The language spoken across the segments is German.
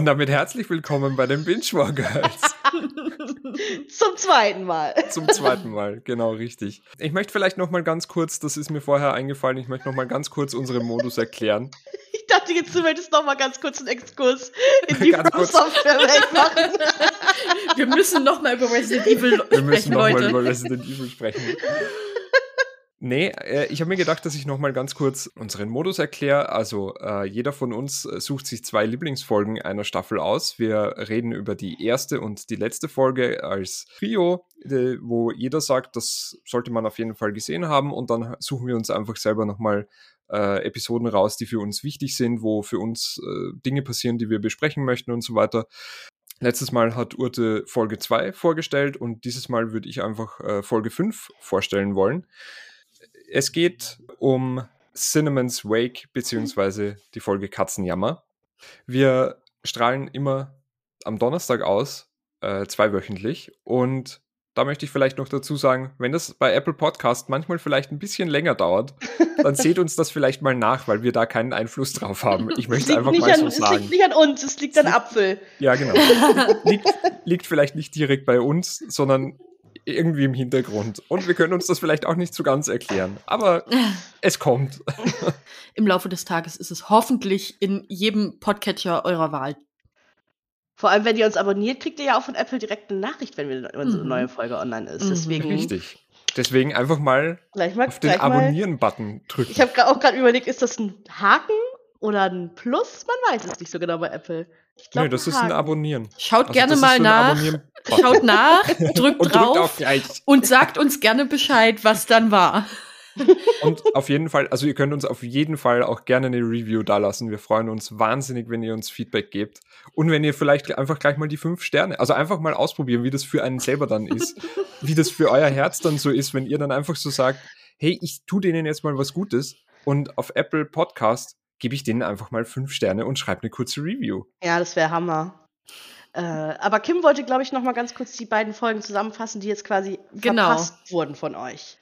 Und damit herzlich willkommen bei den Binge War Girls. Zum zweiten Mal. Zum zweiten Mal, genau richtig. Ich möchte vielleicht noch mal ganz kurz, das ist mir vorher eingefallen, ich möchte noch mal ganz kurz unseren Modus erklären. Ich dachte jetzt, du möchtest noch mal ganz kurz einen Exkurs in die Software-Welt machen. Wir müssen noch mal über Resident Evil sprechen, Wir müssen noch Leute. mal über Resident Evil sprechen. Nee, äh, ich habe mir gedacht, dass ich noch mal ganz kurz unseren Modus erkläre. Also äh, jeder von uns äh, sucht sich zwei Lieblingsfolgen einer Staffel aus. Wir reden über die erste und die letzte Folge als Trio, äh, wo jeder sagt, das sollte man auf jeden Fall gesehen haben. Und dann suchen wir uns einfach selber noch mal äh, Episoden raus, die für uns wichtig sind, wo für uns äh, Dinge passieren, die wir besprechen möchten und so weiter. Letztes Mal hat Urte Folge 2 vorgestellt und dieses Mal würde ich einfach Folge 5 vorstellen wollen. Es geht um Cinnamon's Wake beziehungsweise die Folge Katzenjammer. Wir strahlen immer am Donnerstag aus, äh, zweiwöchentlich. Und da möchte ich vielleicht noch dazu sagen, wenn das bei Apple Podcast manchmal vielleicht ein bisschen länger dauert, dann seht uns das vielleicht mal nach, weil wir da keinen Einfluss drauf haben. Ich Es möchte liegt, einfach nicht mal an, so es sagen. liegt nicht an uns, es liegt an Apfel. Ja, genau. liegt, liegt vielleicht nicht direkt bei uns, sondern irgendwie im Hintergrund. Und wir können uns das vielleicht auch nicht so ganz erklären. Aber es kommt. Im Laufe des Tages ist es hoffentlich in jedem Podcatcher eurer Wahl. Vor allem, wenn ihr uns abonniert, kriegt ihr ja auch von Apple direkt eine Nachricht, wenn wir- unsere Mhm. neue Folge online ist. Mhm. Deswegen Richtig. Deswegen einfach mal gleich mal, auf den. Abonnieren-Button drücken. Ich habe auch gerade überlegt, ist das ein Haken oder ein Plus? Man weiß es nicht so genau bei Apple. Ich glaub, Nö, das ist ein. Abonnieren. Schaut Also gerne mal nach. Schaut nach, drückt Und drückt drauf auf gleich. und sagt uns gerne Bescheid, was dann war. Und auf jeden Fall, also ihr könnt uns auf jeden Fall auch gerne eine Review dalassen. Wir freuen uns wahnsinnig, wenn ihr uns Feedback gebt. Und wenn ihr vielleicht einfach gleich mal die fünf Sterne, also einfach mal ausprobieren, wie das für einen selber dann ist. wie das für euer Herz dann so ist, wenn ihr dann einfach so sagt, hey, ich tu denen jetzt mal was Gutes. Und auf Apple Podcast gebe ich denen einfach mal fünf Sterne und schreibe eine kurze Review. Ja, das wäre Hammer. Äh, aber Kim wollte, glaube ich, noch mal ganz kurz die beiden Folgen zusammenfassen, die jetzt quasi Genau. verpasst wurden von euch.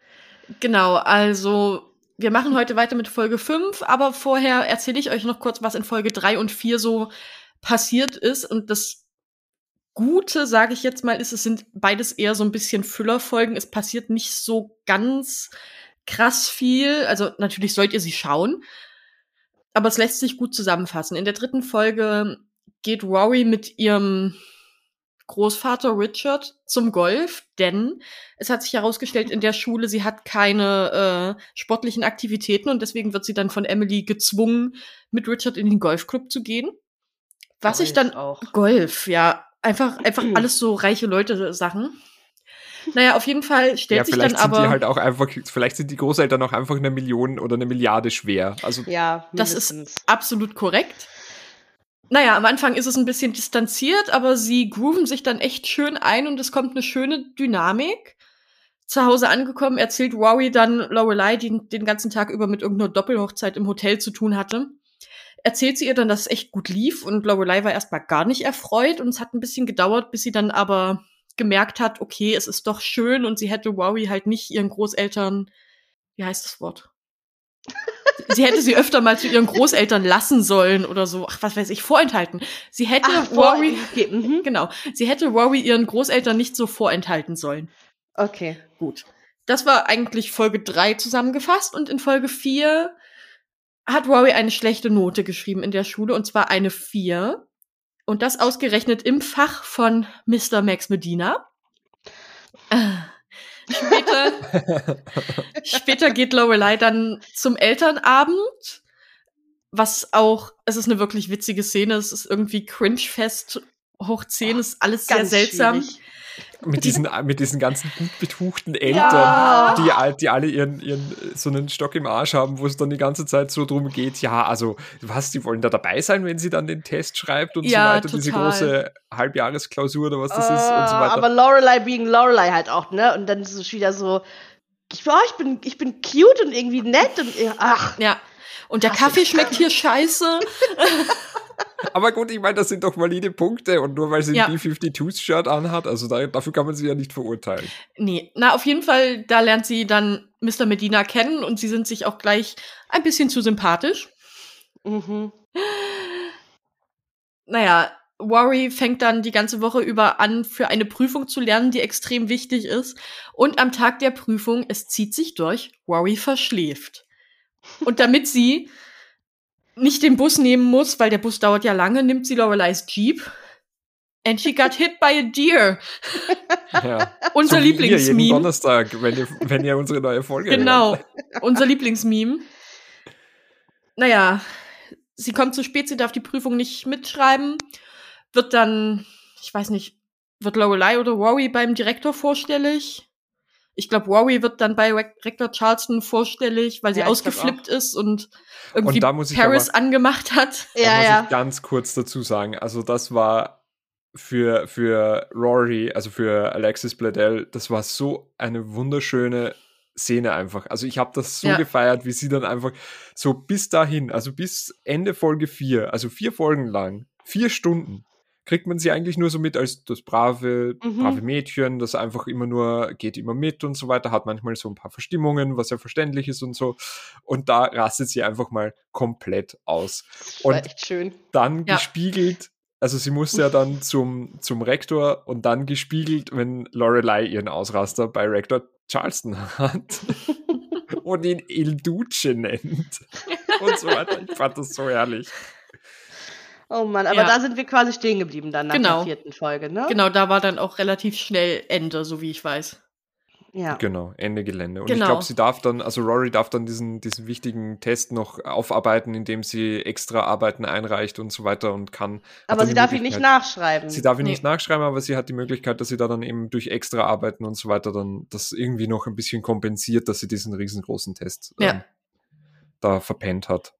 Genau, also wir machen heute weiter mit Folge 5, aber vorher erzähle ich euch noch kurz, was in Folge 3 und 4 so passiert ist. Und das Gute, sage ich jetzt mal, ist, es sind beides eher so ein bisschen Füllerfolgen. Es passiert nicht so ganz krass viel. Also natürlich sollt ihr sie schauen. Aber es lässt sich gut zusammenfassen. In der dritten Folge geht Rory mit ihrem Großvater Richard zum Golf, denn es hat sich herausgestellt in der Schule, sie hat keine äh, sportlichen Aktivitäten und deswegen wird sie dann von Emily gezwungen, mit Richard in den Golfclub zu gehen. Was ich Golf dann auch. Golf, ja, einfach einfach alles so reiche Leute Sachen. Naja, auf jeden Fall stellt ja, sich vielleicht dann sind aber die halt auch einfach, vielleicht sind die Großeltern auch einfach eine Million oder eine Milliarde schwer. Also Ja, Das ist- absolut korrekt. Naja, am Anfang ist es ein bisschen distanziert, aber sie grooven sich dann echt schön ein und es kommt eine schöne Dynamik. Zu Hause angekommen erzählt Rory dann Lorelei, die den ganzen Tag über mit irgendeiner Doppelhochzeit im Hotel zu tun hatte. Erzählt sie ihr dann, dass es echt gut lief und Lorelei war erstmal gar nicht erfreut und es hat ein bisschen gedauert, bis sie dann aber gemerkt hat, okay, es ist doch schön und sie hätte Rory halt nicht ihren Großeltern, wie heißt das Wort? sie hätte sie öfter mal zu ihren Großeltern lassen sollen oder so, ach, was weiß ich, vorenthalten. Sie hätte Ach, okay, mhm. genau, sie hätte Rory ihren Großeltern nicht so vorenthalten sollen. okay. Gut. Das war eigentlich Folge 3 zusammengefasst und in Folge 4 hat Rory eine schlechte Note geschrieben in der Schule und zwar eine 4. Und das ausgerechnet im Fach von Mr. Max Medina. Später, später geht Lorelei dann zum Elternabend, was auch, es ist eine wirklich witzige Szene, es ist irgendwie cringe-fest, hoch 10, ist alles sehr seltsam. schwierig. Mit diesen, mit diesen ganzen gut betuchten Eltern, Ja. die, all- die alle ihren, ihren so einen Stock im Arsch haben, wo es dann die ganze Zeit so drum geht, ja, also was, die wollen da dabei sein, wenn sie dann den Test schreibt und Ja, so weiter, diese total. große Halbjahresklausur oder was das ist und so weiter. Aber Lorelei being Lorelei halt auch, ne? Und dann ist es wieder so, ich, oh, ich, bin, ich bin cute und irgendwie nett und ach. Ja. Und der Kaffee schmeckt hier scheiße. Aber gut, ich meine, das sind doch valide Punkte und nur weil sie ein Ja. B-52-Shirt anhat, also da, dafür kann man sie ja nicht verurteilen. Nee, na, auf jeden Fall, da lernt sie dann Mr. Medina kennen und sie sind sich auch gleich ein bisschen zu sympathisch. Mhm. Naja, Rory fängt dann die ganze Woche über an, für eine Prüfung zu lernen, die extrem wichtig ist. Und am Tag der Prüfung, es zieht sich durch, Rory verschläft. Und damit sie nicht den Bus nehmen muss, weil der Bus dauert ja lange, nimmt sie Loreleis Jeep. And she got hit by a deer. Ja. Unser So ihr jeden Lieblingsmeme. Donnerstag, wenn ihr, wenn ihr unsere neue Folge Genau, hört. unser Lieblingsmeme. Naja, sie kommt zu spät, sie darf die Prüfung nicht mitschreiben, wird dann, ich weiß nicht, wird Lorelei oder Rory beim Direktor vorstellig? Ich glaube, Rory wird dann bei Re- Rektor Charleston vorstellig, weil sie Ja, ausgeflippt ist und irgendwie da muss ich Paris aber- angemacht hat. Da Ja, muss ja. ich ganz kurz dazu sagen, also das war für, für Rory, also für Alexis Bledel, das war so eine wunderschöne Szene einfach. Also ich habe das so Ja. gefeiert, wie sie dann einfach so bis dahin, also bis Ende Folge 4, also vier Folgen lang, vier Stunden, kriegt man sie eigentlich nur so mit als das brave, Mhm. brave Mädchen, das einfach immer nur, geht immer mit und so weiter, hat manchmal so ein paar Verstimmungen, was ja verständlich ist und so. Und da rastet sie einfach mal komplett aus Und- echt schön. dann Ja. gespiegelt, also sie musste ja dann zum, zum Rektor und dann gespiegelt, wenn Lorelei ihren Ausraster bei Rektor Charleston hat und ihn Il Duce nennt und so weiter. Ich fand das so herrlich. Oh Mann, aber Ja. da sind wir quasi stehen geblieben dann nach Genau. der vierten Folge, ne? Genau, da war dann auch relativ schnell Ende, so wie ich weiß. Ja. Genau, Ende Gelände. Und ich Genau. glaube, sie darf dann, also Rory darf dann diesen, diesen wichtigen Test noch aufarbeiten, indem sie extra Arbeiten einreicht und so weiter und kann. Aber sie darf ihn nicht nachschreiben. Sie darf ihn Nee. nicht nachschreiben, aber sie hat die Möglichkeit, dass sie da dann eben durch extra Arbeiten und so weiter dann das irgendwie noch ein bisschen kompensiert, dass sie diesen riesengroßen Test Ja. ähm, da verpennt hat.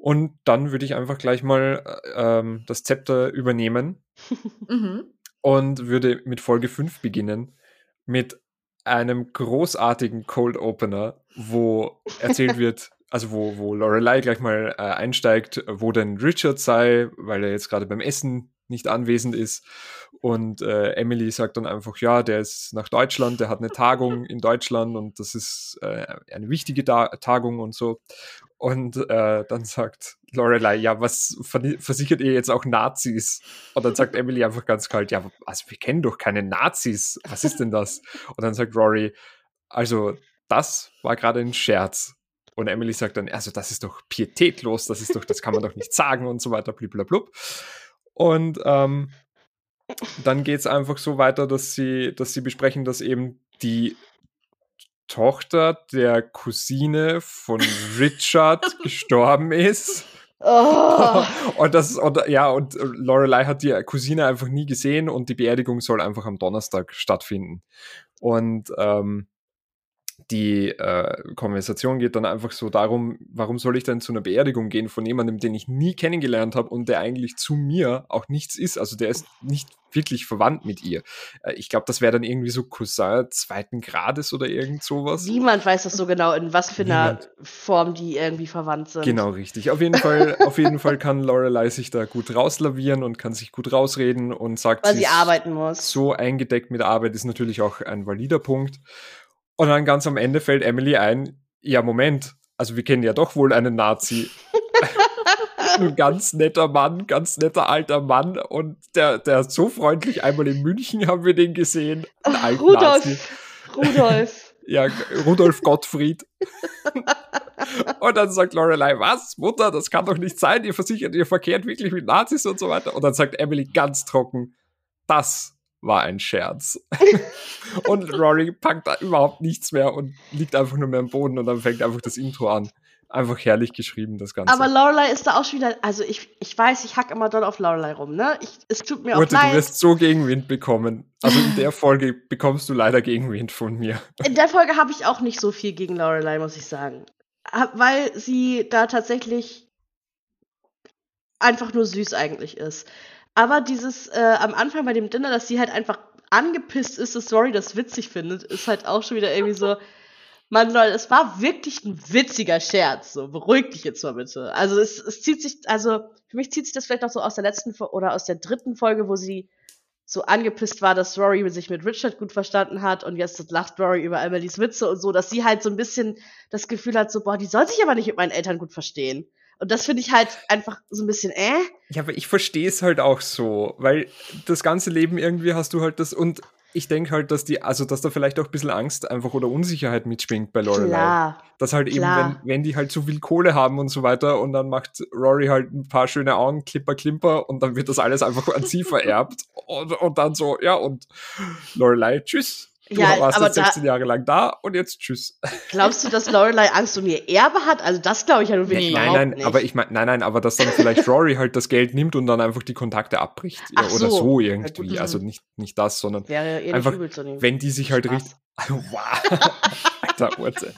Und dann würde ich einfach gleich mal äh, ähm, das Zepter übernehmen Mhm. und würde mit Folge 5 beginnen mit einem großartigen Cold Opener, wo erzählt wird, also wo, wo Lorelei gleich mal äh, einsteigt, wo denn Richard sei, weil er jetzt gerade beim Essen nicht anwesend ist. Und äh, Emily sagt dann einfach, ja, der ist nach Deutschland, der hat eine Tagung in Deutschland und das ist äh, eine wichtige da Tagung und so. Und äh, dann sagt Lorelei, ja, was versichert ihr jetzt auch Nazis? Und dann sagt Emily einfach ganz kalt, ja, also wir kennen doch keine Nazis. Was ist denn das? Und dann sagt Rory, also das war gerade ein Scherz. Und Emily sagt dann, also das ist doch pietätlos, das ist doch, das kann man doch nicht sagen und so weiter, bliblablub. Und ähm, dann geht es einfach so weiter, dass sie, dass sie besprechen, dass eben die Tochter der Cousine von Richard gestorben ist. Oh. und das und, ja und Lorelei hat die Cousine einfach nie gesehen und die Beerdigung soll einfach am Donnerstag stattfinden. Und ähm, die äh, Konversation geht dann einfach so darum, warum soll ich denn zu einer Beerdigung gehen von jemandem, den ich nie kennengelernt habe und der eigentlich zu mir auch nichts ist. Also der ist nicht wirklich verwandt mit ihr. Äh, ich glaube, das wäre dann irgendwie so Cousin zweiten Grades oder irgend sowas. Niemand weiß das so genau, in was für einer Niemand. Form die irgendwie verwandt sind. Genau, richtig. Auf jeden Fall, auf jeden Fall kann Lorelei sich da gut rauslavieren und kann sich gut rausreden und sagt, Weil sie ist arbeiten muss. so eingedeckt mit Arbeit ist natürlich auch ein valider Punkt. Und dann ganz am Ende fällt Emily ein, ja, Moment, also wir kennen ja doch wohl einen Nazi. ein ganz netter Mann, ganz netter alter Mann und der, der ist so freundlich, einmal in München haben wir den gesehen. Ein Ach. Rudolf. Rudolf. Ja, Rudolf Gottfried. und dann sagt Lorelei, was? Mutter, das kann doch nicht sein. Ihr versichert, ihr verkehrt wirklich mit Nazis und so weiter. Und dann sagt Emily ganz trocken, das war ein Scherz. und Rory packt da überhaupt nichts mehr und liegt einfach nur mehr am Boden und dann fängt einfach das Intro an. Einfach herrlich geschrieben, das Ganze. Aber Lorelei ist da auch schon wieder, also ich, ich weiß, ich hack immer doll auf Lorelei rum, ne? Ich, es tut mir auch Urte, du leid. wirst so Gegenwind bekommen. Also in der Folge bekommst du leider Gegenwind von mir. In der Folge habe ich auch nicht so viel gegen Lorelei, muss ich sagen. Weil sie da tatsächlich einfach nur süß eigentlich ist. Aber dieses äh, am Anfang bei dem Dinner, dass sie halt einfach angepisst ist, dass Rory das witzig findet, ist halt auch schon wieder irgendwie so. Mann, Leute, es war wirklich ein witziger Scherz. So, beruhig dich jetzt mal bitte. Also es, es zieht sich, also für mich zieht sich das vielleicht noch so aus der letzten oder aus der dritten Folge, wo sie so angepisst war, dass Rory sich mit Richard gut verstanden hat und jetzt lacht Rory über Emilys Witze und so, dass sie halt so ein bisschen das Gefühl hat, so, boah, die soll sich aber nicht mit meinen Eltern gut verstehen. Und das finde ich halt einfach so ein bisschen, äh? Ja, aber ich verstehe es halt auch so, weil das ganze Leben irgendwie hast du halt das und ich denke halt, dass die, also dass da vielleicht auch ein bisschen Angst einfach oder Unsicherheit mitschwingt bei Lorelei. Klar. Dass halt klar. eben, wenn, wenn die halt so viel Kohle haben und so weiter und dann macht Rory halt ein paar schöne Augen, klipper, klimper und dann wird das alles einfach an sie vererbt und, und dann so, ja und Lorelei, tschüss. Du Ja, warst aber jetzt da- 16 Jahre lang da und jetzt tschüss. Glaubst du, dass Lorelei Angst um ihr Erbe hat? Also das glaube ich ja nun wirklich nein, überhaupt nein, nicht. aber ich meine, nein, nein, aber dass dann vielleicht Rory halt das Geld nimmt und dann einfach die Kontakte abbricht ja, Ach oder so. so Ja, irgendwie. gut. also nicht, nicht das, sondern Wäre ihr einfach, übel zu nehmen. wenn die sich halt Spaß. richtig. Wow. Alter Urte.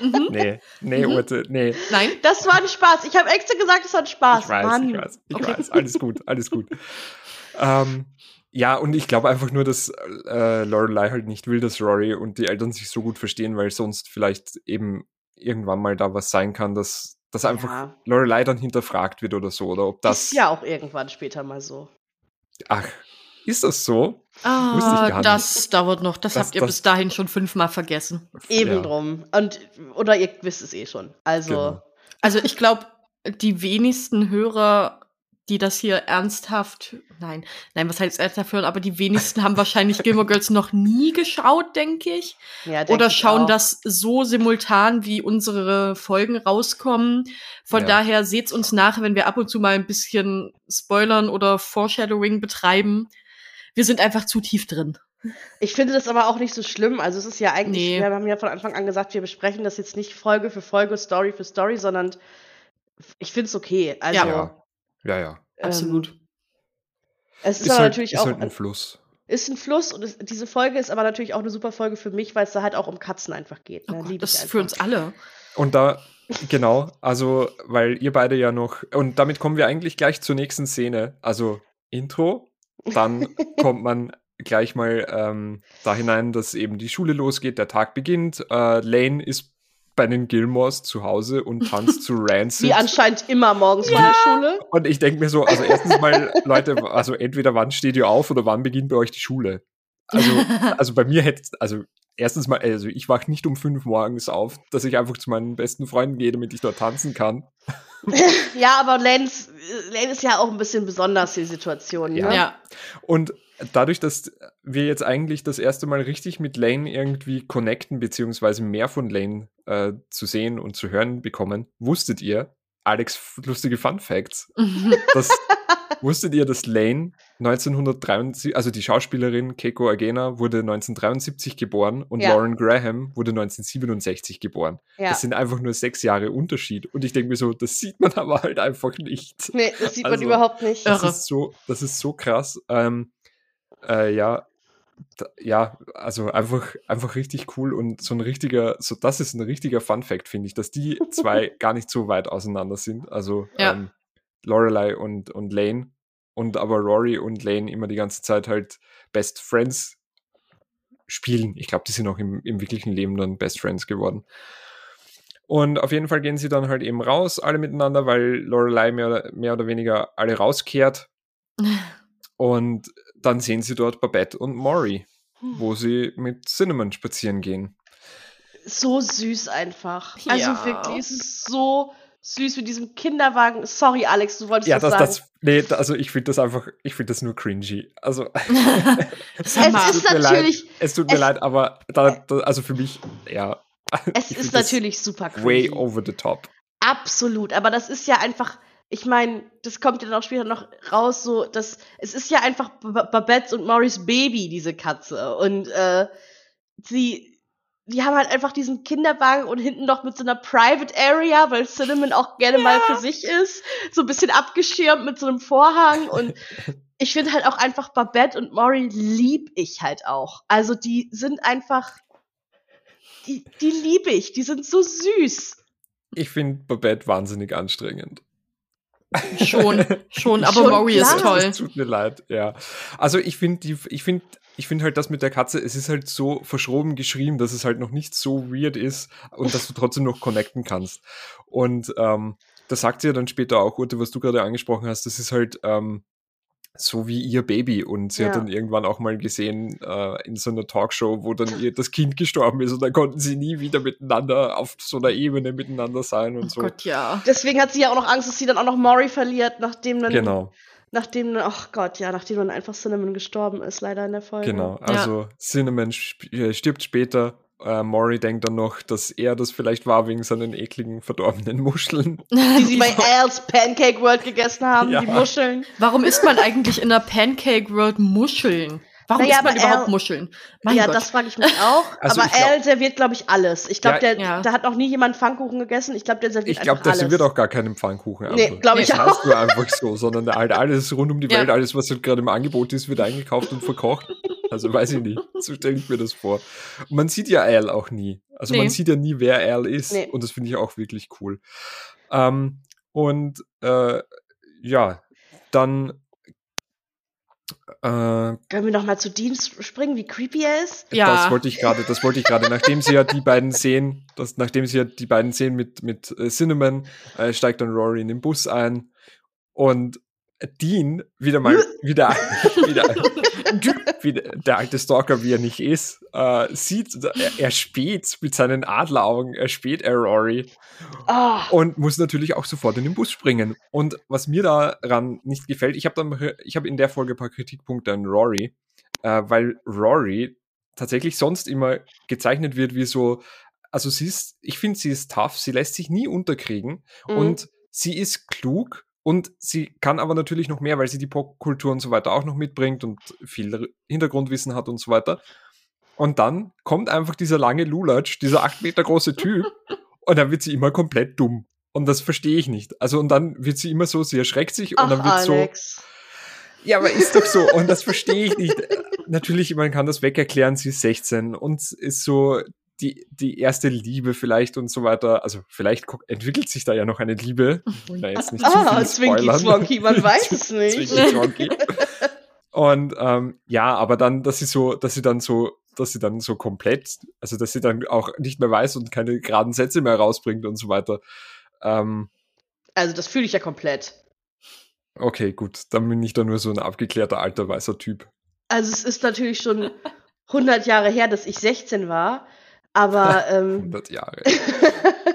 Mhm. Nee, nee, Mhm. Urte, nee. Nein? Das war ein Spaß. Ich habe extra gesagt, es war ein Spaß. Ich weiß, Mann. ich weiß, ich Okay. weiß. Alles gut, alles gut. ähm, ja, und ich glaube einfach nur, dass äh, Lorelei halt nicht will, dass Rory und die Eltern sich so gut verstehen, weil sonst vielleicht eben irgendwann mal da was sein kann, dass, dass einfach Ja. Lorelei dann hinterfragt wird oder so. Oder ob das. ist ja auch irgendwann später mal so. Ach, ist das so? Wusste ich Ah, gar nicht. das dauert noch. Das, Das- habt ihr das- bis dahin schon fünfmal vergessen. Eben Ja. drum. Und, oder ihr wisst es eh schon. Also, Genau. Also ich glaube, die wenigsten Hörer, die das hier ernsthaft, nein, nein, was heißt ernsthaft hören, aber die wenigsten haben wahrscheinlich Gilmore Girls noch nie geschaut, denke ich. ja, denk Oder ich schauen auch. das so simultan, wie unsere Folgen rauskommen. Von Ja. daher seht's uns nach, wenn wir ab und zu mal ein bisschen spoilern oder Foreshadowing betreiben. Wir sind einfach zu tief drin. Ich finde das aber auch nicht so schlimm. Also es ist ja eigentlich, Nee. wir haben ja von Anfang an gesagt, wir besprechen das jetzt nicht Folge für Folge, Story für Story, sondern ich finde es okay. Also Ja. Ja, ja. ähm, Absolut. Es ist, Ist, aber halt, natürlich ist auch halt ein Fluss. ist ein Fluss und es, diese Folge ist aber natürlich auch eine super Folge für mich, weil es da halt auch um Katzen einfach geht. Oh Ne? Gott, Lieb das ich ist für uns alle. Und da, genau, also, weil ihr beide ja noch, und damit kommen wir eigentlich gleich zur nächsten Szene. Also Intro, dann kommt man gleich mal ähm, da hinein, dass eben die Schule losgeht, der Tag beginnt. Äh, Lane ist bei den Gilmores zu Hause und tanzt zu Rancid. Wie anscheinend immer morgens vor der Schule. Und ich denke mir so, also erstens mal, Leute, also entweder wann steht ihr auf oder wann beginnt bei euch die Schule? Also, also bei mir hätte, also erstens mal, also ich wache nicht um fünf morgens auf, dass ich einfach zu meinen besten Freunden gehe, damit ich dort tanzen kann. Ja, aber Lance, Lane ist ja auch ein bisschen besonders, die Situation. Ne? Ja. Ja. Und dadurch, dass wir jetzt eigentlich das erste Mal richtig mit Lane irgendwie connecten, beziehungsweise mehr von Lane äh, zu sehen und zu hören bekommen, wusstet ihr, Alex, lustige Fun Facts, das, wusstet ihr, dass Lane 1973, also die Schauspielerin Keiko Agena wurde 1973 geboren und Ja. Lauren Graham wurde 1967 geboren. Ja. Das sind einfach nur sechs Jahre Unterschied. Und ich denke mir so, das sieht man aber halt einfach nicht. Nee, das sieht man Also, überhaupt nicht. Das Irre. ist so, das ist so krass. Ähm, äh, ja, da, ja, also einfach, einfach richtig cool und so ein richtiger, so das ist ein richtiger Fun Fact, finde ich, dass die zwei gar nicht so weit auseinander sind. Also Ja. ähm, Lorelei und, und Lane und aber Rory und Lane immer die ganze Zeit halt Best Friends spielen. Ich glaube, die sind auch im, im wirklichen Leben dann Best Friends geworden. Und auf jeden Fall gehen sie dann halt eben raus, alle miteinander, weil Lorelei mehr, oder- mehr oder weniger alle rauskehrt. Und dann sehen sie dort Babette und Maury, wo sie mit Cinnamon spazieren gehen. So süß einfach. Also Ja. wirklich, es ist so süß mit diesem Kinderwagen. Sorry, Alex, du wolltest Ja, was das, sagen. das, nee, also ich finde das einfach, ich finde das nur cringy. Also, mal, Es ist tut mir natürlich- leid, es tut mir es- leid, aber da, da, also für mich, ja. es ist das natürlich super Way cringy. over the top. Absolut, aber das ist ja einfach, ich meine, das kommt ja dann auch später noch raus, so, dass es ist ja einfach B- Babettes und Morris Baby, diese Katze. Und äh, sie, die haben halt einfach diesen Kinderwagen und hinten noch mit so einer Private Area, weil Cinnamon auch gerne mal für sich ist, so ein bisschen abgeschirmt mit so einem Vorhang und ich finde halt auch einfach Babette und Maury lieb ich halt auch. Also die sind einfach, die, die liebe ich, die sind so süß. Ich finde Babette wahnsinnig anstrengend. schon, schon, aber Schon, Maury ist toll. Es tut mir leid, ja. Also ich finde die, ich finde, ich finde halt das mit der Katze, es ist halt so verschroben geschrieben, dass es halt noch nicht so weird ist und dass du trotzdem noch connecten kannst. Und ähm, das sagt sie ja dann später auch, Ute, was du gerade angesprochen hast, das ist halt, ähm, so wie ihr Baby. Und sie hat Ja. dann irgendwann auch mal gesehen äh, in so einer Talkshow, wo dann ihr das Kind gestorben ist und dann konnten sie nie wieder miteinander auf so einer Ebene miteinander sein und Oh so. Gott, ja. Deswegen hat sie ja auch noch Angst, dass sie dann auch noch Maury verliert, nachdem dann, Genau, nachdem, ach Gott, ja, nachdem dann einfach Cinnamon gestorben ist, leider in der Folge. genau. Also Cinnamon sp äh, stirbt später. Äh, Maury denkt dann noch, dass er das vielleicht war wegen seinen ekligen, verdorbenen Muscheln. Die sie bei Al's Pancake World gegessen haben, Ja. die Muscheln. Warum isst man eigentlich in der Pancake World Muscheln? Warum Naja, isst man aber überhaupt Al- Muscheln? Mein ja, Gott. das frage ich mich auch. Also aber ich glaub- Al serviert, glaube ich, alles. Ich glaube, Ja, der, ja. da hat noch nie jemand Pfannkuchen gegessen. Ich glaube, der serviert Ich glaube, einfach das alles. wird auch gar keinen Pfannkuchen. Nee, glaube ich das auch. heißt nur einfach so, sondern halt alles rund um die Ja. Welt, alles, was halt gerade im Angebot ist, wird eingekauft und verkocht. Also weiß ich nicht. So stelle ich mir das vor. Und man sieht ja Al auch nie. Also Nee. man sieht ja nie, wer Al ist. Nee. Und das finde ich auch wirklich cool. Ähm, und äh, ja, dann äh, Können wir noch mal zu Dean springen, wie creepy er ist? Ja. Das wollte ich gerade, das wollte ich gerade, nachdem sie ja die beiden sehen, das, nachdem sie ja die beiden sehen mit, mit äh, Cinnamon, äh, steigt dann Rory in den Bus ein und Dean, wieder mal, wieder, wieder, wieder, der alte Stalker, wie er nicht ist, äh, sieht, er, er späht mit seinen Adleraugen, er späht er Rory Ah, und muss natürlich auch sofort in den Bus springen. Und was mir daran nicht gefällt, ich habe dann, ich habe in der Folge ein paar Kritikpunkte an Rory, äh, weil Rory tatsächlich sonst immer gezeichnet wird wie so, also sie ist, ich finde, sie ist tough, sie lässt sich nie unterkriegen mhm. und sie ist klug und sie kann aber natürlich noch mehr, weil sie die Popkultur und so weiter auch noch mitbringt und viel Hintergrundwissen hat und so weiter. Und dann kommt einfach dieser lange Lulatsch, dieser acht Meter große Typ und dann wird sie immer komplett dumm. Und das verstehe ich nicht. Also und dann wird sie immer so, sie erschreckt sich und Ach, dann wird so, Alex. ja, aber ist doch so. Und das verstehe ich nicht. Natürlich, man kann das wegerklären, sie ist 16 und ist so die, die erste Liebe vielleicht und so weiter. Also vielleicht entwickelt sich da ja noch eine Liebe. Will da jetzt nicht zu Ah, viel Zwinky. Zwonky, man weiß es nicht. Und ähm, ja, aber dann, dass sie so, dass sie dann so, dass sie dann so komplett, also dass sie dann auch nicht mehr weiß und keine geraden Sätze mehr rausbringt und so weiter. Ähm, Also, das fühle ich ja komplett. okay, gut, dann bin ich da nur so ein abgeklärter alter weißer Typ. Also, es ist natürlich schon 100 Jahre her, dass ich 16 war. Aber, ähm, 100 Jahre.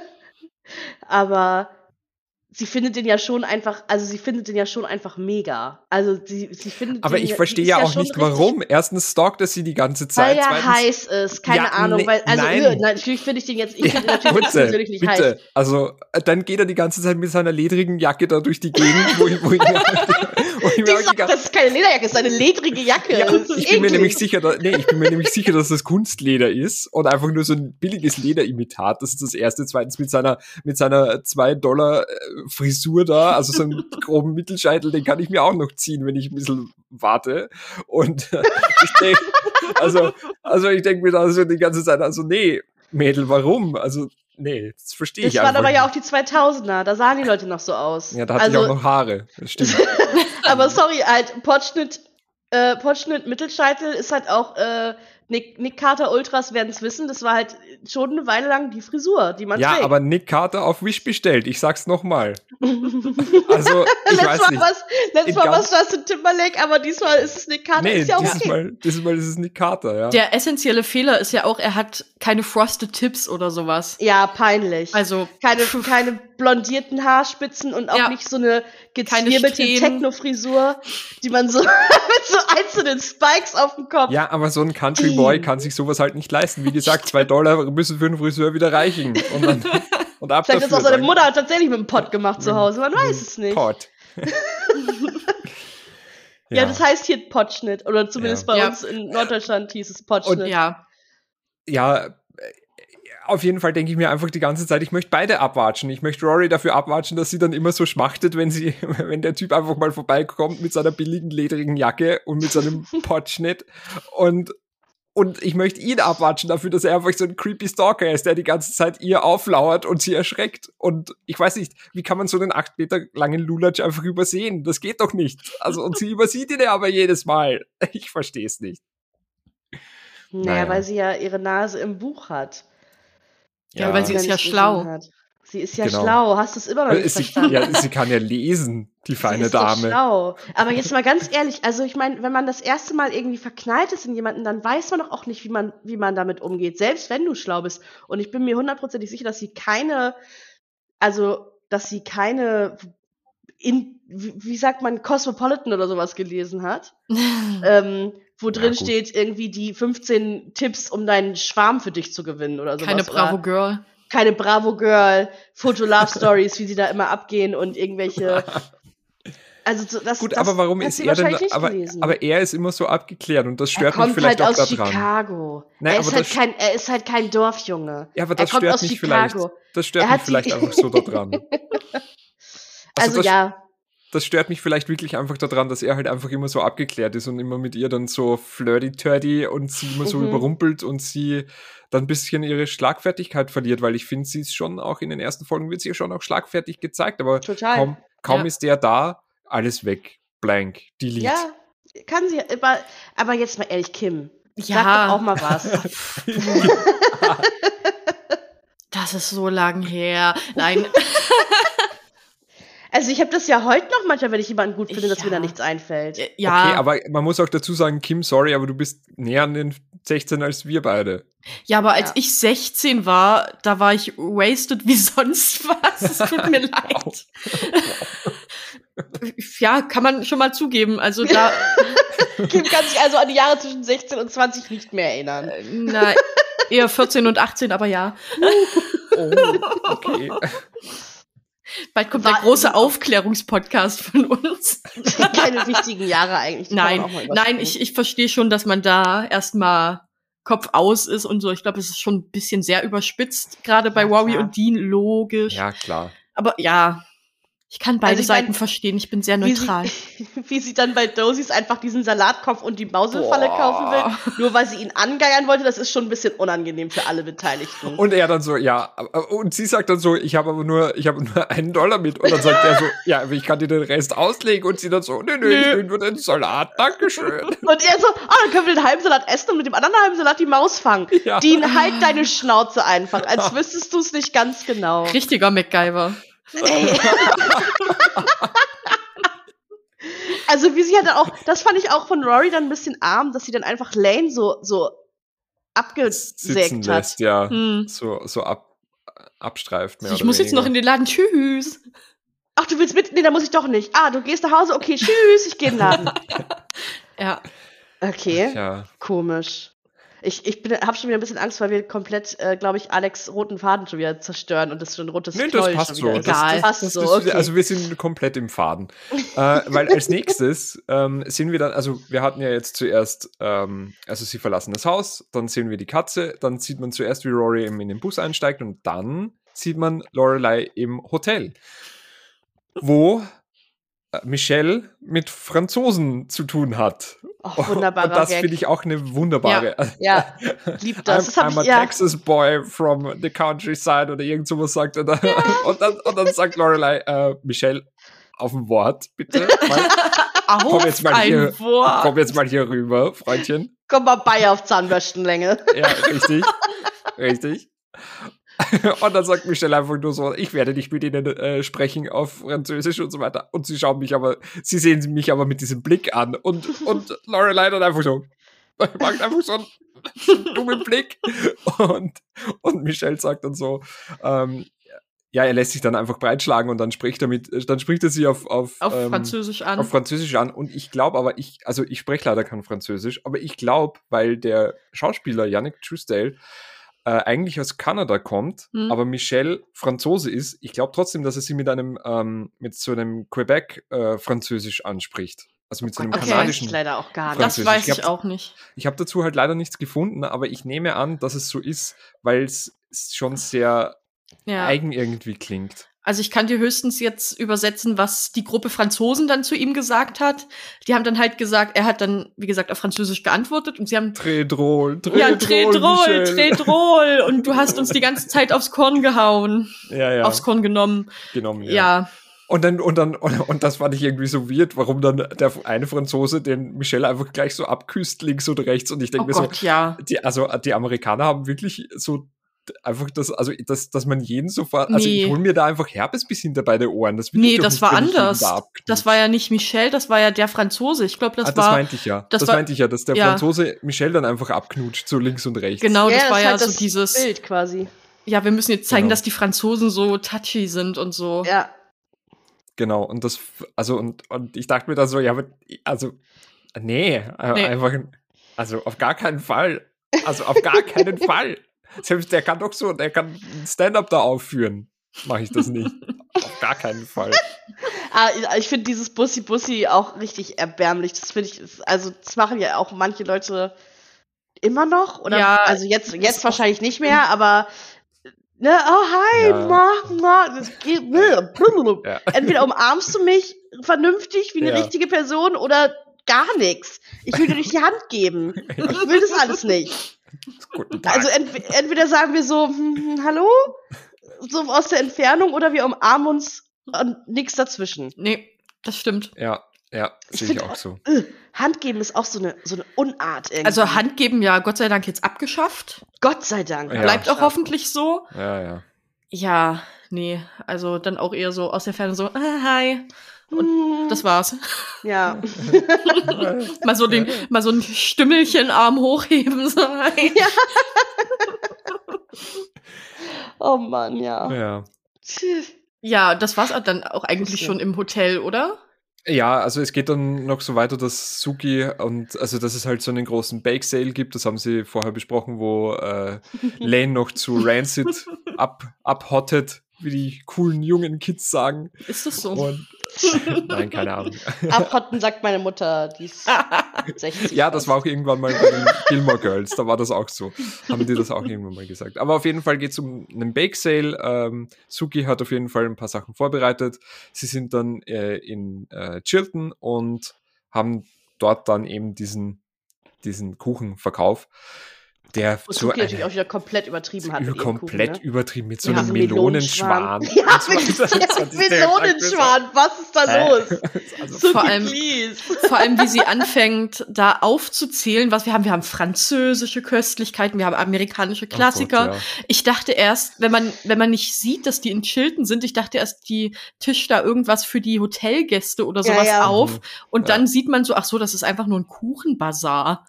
aber sie findet den ja schon einfach, also sie findet den ja schon einfach mega. Also sie, sie findet Aber ich ja- verstehe ja auch nicht, warum. Erstens stalkt er sie die ganze Zeit. Weil er Zweitens, heiß ist, keine Ja, Ahnung, nee, weil, also nein. natürlich finde ich den jetzt, ich finde den natürlich bitte, persönlich nicht bitte. heiß. Also, äh, dann geht er die ganze Zeit mit seiner ledrigen Jacke da durch die Gegend, wo ich, wo ich Die mir auch die sagt, ganze das ist keine Lederjacke, das ist eine ledrige Jacke. ja, ich bin mir nämlich sicher, da, nee, ich bin mir nämlich sicher, dass das Kunstleder ist und einfach nur so ein billiges Lederimitat. Das ist das erste. Zweitens mit seiner, mit seiner 2 Dollar äh, Frisur da, also so einen groben Mittelscheitel, den kann ich mir auch noch ziehen, wenn ich ein bisschen warte. Und äh, ich denk, also, also ich denke mir da so die ganze Zeit, also nee, Mädel, warum? Also, nee, das verstehe Das ich waren einfach aber ja auch die 2000er, da sahen die Leute noch so aus. Ja, da hatte also, ich auch noch Haare. Das stimmt. aber sorry, halt, Potschnitt, äh, Potschnitt Mittelscheitel ist halt auch, äh, Nick, Nick Carter Ultras werden es wissen, das war halt schon eine Weile lang die Frisur, die man Ja, trägt. aber Nick Carter auf Wish bestellt. Ich sag's nochmal. Also, ich letztes weiß Mal nicht. was, letztes Mal was Justin Timberlake, aber diesmal ist es Nick Carter, Nee, ist ja auch dieses, okay. Mal, dieses Mal ist es Nick Carter, ja. Der essentielle Fehler ist ja auch, er hat keine Frosted Tips oder sowas. Ja, peinlich. Also, keine, keine blondierten Haarspitzen und auch Ja. nicht so eine gezwirbelte. Techno-Frisur, die man so mit so einzelnen Spikes auf dem Kopf. ja, aber so ein Country Boy kann sich sowas halt nicht leisten. Wie gesagt, zwei Dollar müssen für einen Friseur wieder reichen. Und, dann, und ab Vielleicht ist auch seine. Mutter tatsächlich mit dem Pott gemacht zu Hause, man weiß es nicht. Pot. Ja. das heißt hier Pottschnitt, oder zumindest Ja. bei Ja. uns in Norddeutschland hieß es Pottschnitt. ja. ja, äh, auf jeden Fall denke ich mir einfach die ganze Zeit, ich möchte beide abwatschen. Ich möchte Rory dafür abwatschen, dass sie dann immer so schmachtet, wenn sie, wenn der Typ einfach mal vorbeikommt mit seiner billigen ledrigen Jacke und mit seinem Potschnitt und und ich möchte ihn abwatschen dafür, dass er einfach so ein creepy Stalker ist, der die ganze Zeit ihr auflauert und sie erschreckt. Und ich weiß nicht, wie kann man so einen acht Meter langen Lulatsch einfach übersehen? Das geht doch nicht. Also, und sie übersieht ihn ja aber jedes Mal. Ich verstehe es nicht. Naja, Naja. weil sie ja ihre Nase im Buch hat. Ja, weil sie ist ja nicht schlau. hat. Sie ist ja Genau. schlau. Hast du es immer noch nicht Äh, sie, verstanden? ja, sie kann ja lesen, die Sie feine ist doch Dame. schlau. Aber jetzt mal ganz ehrlich, also ich meine, wenn man das erste Mal irgendwie verknallt ist in jemanden, dann weiß man doch auch nicht, wie man, wie man damit umgeht, selbst wenn du schlau bist. Und ich bin mir hundertprozentig sicher, dass sie keine, also, dass sie keine, in, wie, wie sagt man, Cosmopolitan oder sowas gelesen hat, ähm, wo Ja, drin gut. steht irgendwie die 15 Tipps, um deinen Schwarm für dich zu gewinnen oder sowas. Keine Bravo Oder Girl. keine Bravo Girl, Foto-Love-Stories, wie sie da immer abgehen und irgendwelche. Also so, das, Gut, das aber warum ist sie er denn, wahrscheinlich nicht aber, aber er ist immer so abgeklärt und das er stört mich kommt vielleicht halt auch aus daran. Chicago. Nein, er, ist aber halt kein, er ist halt kein Dorfjunge. Ja, aber Er das kommt stört aus mich Chicago. vielleicht. Das stört Er mich vielleicht einfach so daran. Also, das, ja, das stört mich vielleicht wirklich einfach daran, dass er halt einfach immer so abgeklärt ist und immer mit ihr dann so flirty-turdy und sie immer so Mhm. überrumpelt und sie dann ein bisschen ihre Schlagfertigkeit verliert, weil ich finde, sie ist schon auch in den ersten Folgen wird sie ja schon auch schlagfertig gezeigt, aber total. kaum, kaum Ja. ist der da, alles weg, blank, delete. ja, kann sie. Aber, aber jetzt mal ehrlich, Kim. Sag Ja. doch auch mal was. Das ist so lang her. Nein. Also ich habe das ja heute noch manchmal, wenn ich jemanden gut finde, dass Ja. mir da nichts einfällt. ja. Okay, aber man muss auch dazu sagen, Kim, sorry, aber du bist näher an den 16 als wir beide. Ja, aber als Ja. ich 16 war, da war ich wasted wie sonst was. Es tut mir leid. ja, kann man schon mal zugeben. Also da, Kim kann sich also an die Jahre zwischen 16 und 20 nicht mehr erinnern. äh, na, eher 14 und 18, aber ja. Oh, okay. Bald kommt der große Aufklärungspodcast von uns. Keine wichtigen Jahre eigentlich. die Nein, nein, ich, ich verstehe schon, dass man da erstmal Kopf aus ist und so. Ich glaube, es ist schon ein bisschen sehr überspitzt, gerade bei Ja, Wowie und Dean, logisch. Ja, klar. Aber ja, ich kann beide Also ich mein, Seiten verstehen. Ich bin sehr wie neutral. sie, wie sie dann bei Dosies einfach diesen Salatkopf und die Mauselfalle Boah. kaufen will, nur weil sie ihn angeiern wollte, das ist schon ein bisschen unangenehm für alle Beteiligten. Und er dann so, ja, und sie sagt dann so, ich habe aber nur, ich habe nur einen Dollar mit. Und dann sagt er so, ja, ich kann dir den Rest auslegen. Und sie dann so, nö, nö, ich Nö. will nur den Salat, Dankeschön. Und er so, ah, dann können wir den halben Salat essen und mit dem anderen halben Salat die Maus fangen. Ja. Dean, halt deine Schnauze einfach, als wüsstest du es nicht ganz genau. Richtiger MacGyver. Ey. also wie sie halt auch, das fand ich auch von Rory dann ein bisschen arm, dass sie dann einfach Lane so, so abgesägt hat. lässt, ja. Hm. So, so ab, abstreift. Mehr Ich oder muss jetzt noch in weniger. den Laden. Tschüss. Ach, du willst mit? Nee, da muss ich doch nicht. Ah, du gehst nach Hause? Okay, tschüss, ich gehe in den Laden. Ja. Okay, Ja, komisch. Ich, ich bin, hab schon wieder ein bisschen Angst, weil wir komplett, äh, glaube ich, Alex roten Faden schon wieder zerstören und das schon ein rotes nee, das passt so. ist. Das, Egal. das, Passt das, so, ist okay. Also wir sind komplett im Faden. äh, weil als nächstes ähm, sehen wir dann, also wir hatten ja jetzt zuerst, ähm, also sie verlassen das Haus, dann sehen wir die Katze, dann sieht man zuerst, wie Rory eben in den Bus einsteigt und dann sieht man Lorelei im Hotel, wo Michelle mit Franzosen zu tun hat. Oh, wunderbarer und das finde ich auch eine wunderbare. Ja, lieb das. das hab I'm, I'm ich, a ja. Texas boy from the countryside oder irgend sowas sagt er da. Und, dann, und dann sagt Lorelei, äh, Michelle, auf ein Wort, bitte. Auf jetzt mal hier. Wort. komm jetzt mal hier rüber, Freundchen. Komm mal bei auf Zahnbürstenlänge. Ja, richtig. richtig. Und dann sagt Michelle einfach nur so, ich werde nicht mit ihnen äh, sprechen auf Französisch und so weiter. Und sie schauen mich aber, sie sehen mich aber mit diesem Blick an. Und, und Lorelei dann einfach so, macht einfach so einen, dummen Blick. Und, und Michelle sagt dann so, ähm, ja, er lässt sich dann einfach breitschlagen und dann spricht er mit, dann spricht er sie auf, auf, Auf ähm, Französisch an. auf Französisch an. Und ich glaube aber, ich, also ich spreche leider kein Französisch, aber ich glaube, weil der Schauspieler Yannick Truesdale äh, eigentlich aus Kanada kommt, Hm. aber Michelle Franzose ist, ich glaube trotzdem, dass er sie mit einem, ähm, mit so einem Quebec-Französisch anspricht. Also mit so einem Okay. Kanadischen. ich leider auch gar nicht. das weiß Ich ich auch nicht. Ich habe dazu halt leider nichts gefunden, aber ich nehme an, dass es so ist, weil es schon sehr Ja. eigen irgendwie klingt. Also ich kann dir höchstens jetzt übersetzen, was die Gruppe Franzosen dann zu ihm gesagt hat. Die haben dann halt gesagt, er hat dann, wie gesagt, auf Französisch geantwortet und sie haben drôle, très ja, Tredrol, Michel. Tredrol. Und du hast uns die ganze Zeit aufs Korn gehauen. Ja, ja, Aufs Korn genommen. genommen. Ja. Und dann, und dann, und, und das fand ich irgendwie so weird, warum dann der eine Franzose den Michelle einfach gleich so abküsst, links und rechts. Und ich denke Oh mir so, Gott, ja. die, also die Amerikaner haben wirklich so einfach das, also dass, dass man jeden sofort, also Nee. ich hole mir da einfach Herpes bis hinter beide Ohren. Das Nee, das nicht, war anders. da. Das war ja nicht Michel, das war ja der Franzose. Ich glaube, das ah, das war meinte ich ja. das Das, war- meinte ich ja, dass der ja. Franzose Michelle dann einfach abknutscht, so links und rechts. genau, das ja, war ist ja halt so das dieses. Bild quasi. Ja, wir müssen jetzt zeigen, Genau. dass die Franzosen so touchy sind und so. Ja. Genau, und das, also, und, und ich dachte mir da so, ja, aber, also, nee, äh, Nee. einfach, also auf gar keinen Fall. Also auf gar keinen Fall. Selbst der kann doch so, der kann ein Stand-up da aufführen. Mache ich das nicht. auf gar keinen Fall. Ah, ich finde dieses Bussi Bussi auch richtig erbärmlich. Das finde ich, also das machen ja auch manche Leute immer noch. Oder Ja, also jetzt, jetzt wahrscheinlich nicht mehr, aber ne, oh hi, Ja. ma, ma, das geht, Ja. entweder umarmst du mich vernünftig wie eine Ja. richtige Person oder gar nichts. Ich will dir nicht die Hand geben. Ich will das alles nicht. Guten Tag. Also ent entweder sagen wir so, hm, hm, hallo, so aus der Entfernung, oder wir umarmen uns und nichts dazwischen. Nee, das stimmt. ja, ja, Ich sehe ich find auch so. Äh, Hand geben ist auch so eine, so eine Unart irgendwie. Also Hand geben ja Gott sei Dank jetzt abgeschafft. Gott sei Dank. Ja. Bleibt auch hoffentlich so. Ja, ja. Ja, nee, also dann auch eher so aus der Ferne so, ah, hi. Und Das war's. ja. Mal so den, mal so ein Stümmelchenarm hochheben. So, hi. Oh Mann, ja. ja. Ja, das war's dann auch eigentlich schon im Hotel, oder? Ja, also es geht dann noch so weiter, dass Suki und also dass es halt so einen großen Bake Sale gibt, das haben sie vorher besprochen, wo äh, Lane noch zu Rancid ab, abhottet, wie die coolen jungen Kids sagen. Ist das so? Und nein, keine Ahnung. Abhotten sagt meine Mutter, die ist 60. Ja, das war auch irgendwann mal bei den Gilmore Girls, da war das auch so. Haben die das auch irgendwann mal gesagt. Aber auf jeden Fall geht es um einen Bake Sale. Ähm, Suki hat auf jeden Fall ein paar Sachen vorbereitet. Sie sind dann äh, in äh, Chilton und haben dort dann eben diesen, diesen Kuchenverkauf, der Wo so Suki eine- natürlich auch wieder komplett übertrieben hat. komplett Kuchen, ne? übertrieben mit so Ja, einem so Melonenschwan. Ja, Und so wirklich, weiter. ja, der Melonenschwan, was ist da los? Also, vor allem- please. Vor allem, wie sie anfängt, da aufzuzählen, was wir haben. Wir haben französische Köstlichkeiten, wir haben amerikanische oh Klassiker. Gott, ja. Ich dachte erst, wenn man, wenn man nicht sieht, dass die in Chilton sind, ich dachte erst, die tischt da irgendwas für die Hotelgäste oder Ja, sowas ja. auf. Mhm. Und Ja. dann sieht man so, ach so, das ist einfach nur ein Kuchenbazar.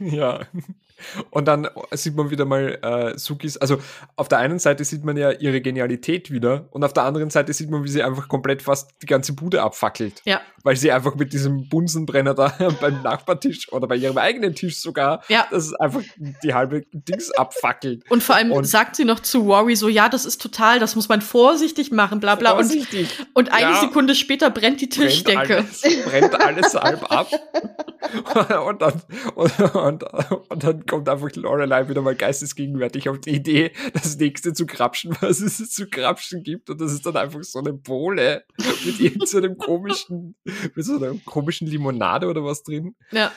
Ja. Und dann sieht man wieder mal äh, Sukis, also auf der einen Seite sieht man ja ihre Genialität wieder und auf der anderen Seite sieht man, wie sie einfach komplett fast die ganze Bude abfackelt. Ja. Weil sie einfach mit diesem Bunsenbrenner da beim Nachbartisch oder bei ihrem eigenen Tisch sogar, Ja. das ist einfach die halbe Dings abfackelt. Und vor allem Und- sagt sie noch zu Rory so, ja, das ist total, das muss man vorsichtig machen, bla bla. Und, Vorsichtig. und eine Ja. Sekunde später brennt die brennt Tischdecke. alles, brennt alles halb ab. und, dann, und, und, und dann kommt einfach Lorelei wieder mal geistesgegenwärtig auf die Idee, das nächste zu krapschen, was es zu krapschen gibt. Und das ist dann einfach so eine Bohle mit irgendeinem komischen, mit so einer komischen Limonade oder was drin. Ja.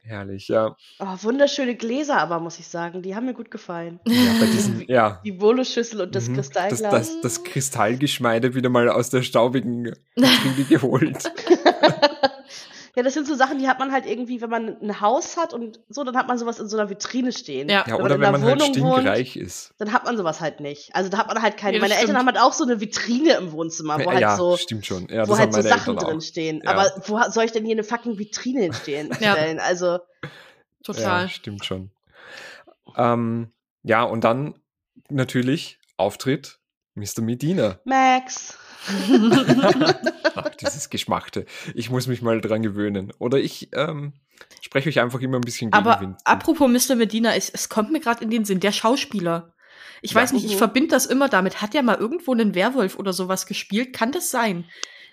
Herrlich, ja. Oh, wunderschöne Gläser aber, muss ich sagen. Die haben mir gut gefallen. ja bei diesen, ja. Die Bolo-Schüssel und das Mhm. Kristallglas. Das, das, das Kristallgeschmeide wieder mal aus der staubigen Vitrine geholt. ja, das sind so Sachen, die hat man halt irgendwie, wenn man ein Haus hat und so, dann hat man sowas in so einer Vitrine stehen. Ja. Ja, Wenn oder in wenn einer man halt Wohnung wohnt, stinkreich ist. dann hat man sowas halt nicht. Also da hat man halt keine. Ja, meine Eltern stimmt. haben halt auch so eine Vitrine im Wohnzimmer, wo halt ja, so, stimmt schon. Ja, wo halt so Sachen Eltern drin stehen. Ja. Aber wo soll ich denn hier eine fucking Vitrine hinstehen? Ja. stellen? Also Total. Ja, stimmt schon. Ähm, ja, und dann natürlich Auftritt Mr. Medina. Max. Ach, dieses Geschmachte. Ich muss mich mal dran gewöhnen. Oder ich ähm, spreche euch einfach immer ein bisschen Aber Gegenwind. zu. apropos Mr. Medina, es, es kommt mir gerade in den Sinn, der Schauspieler. Ich Ja. weiß nicht, ich Mhm. verbinde das immer damit. Hat der mal irgendwo einen Werwolf oder sowas gespielt? Kann das sein?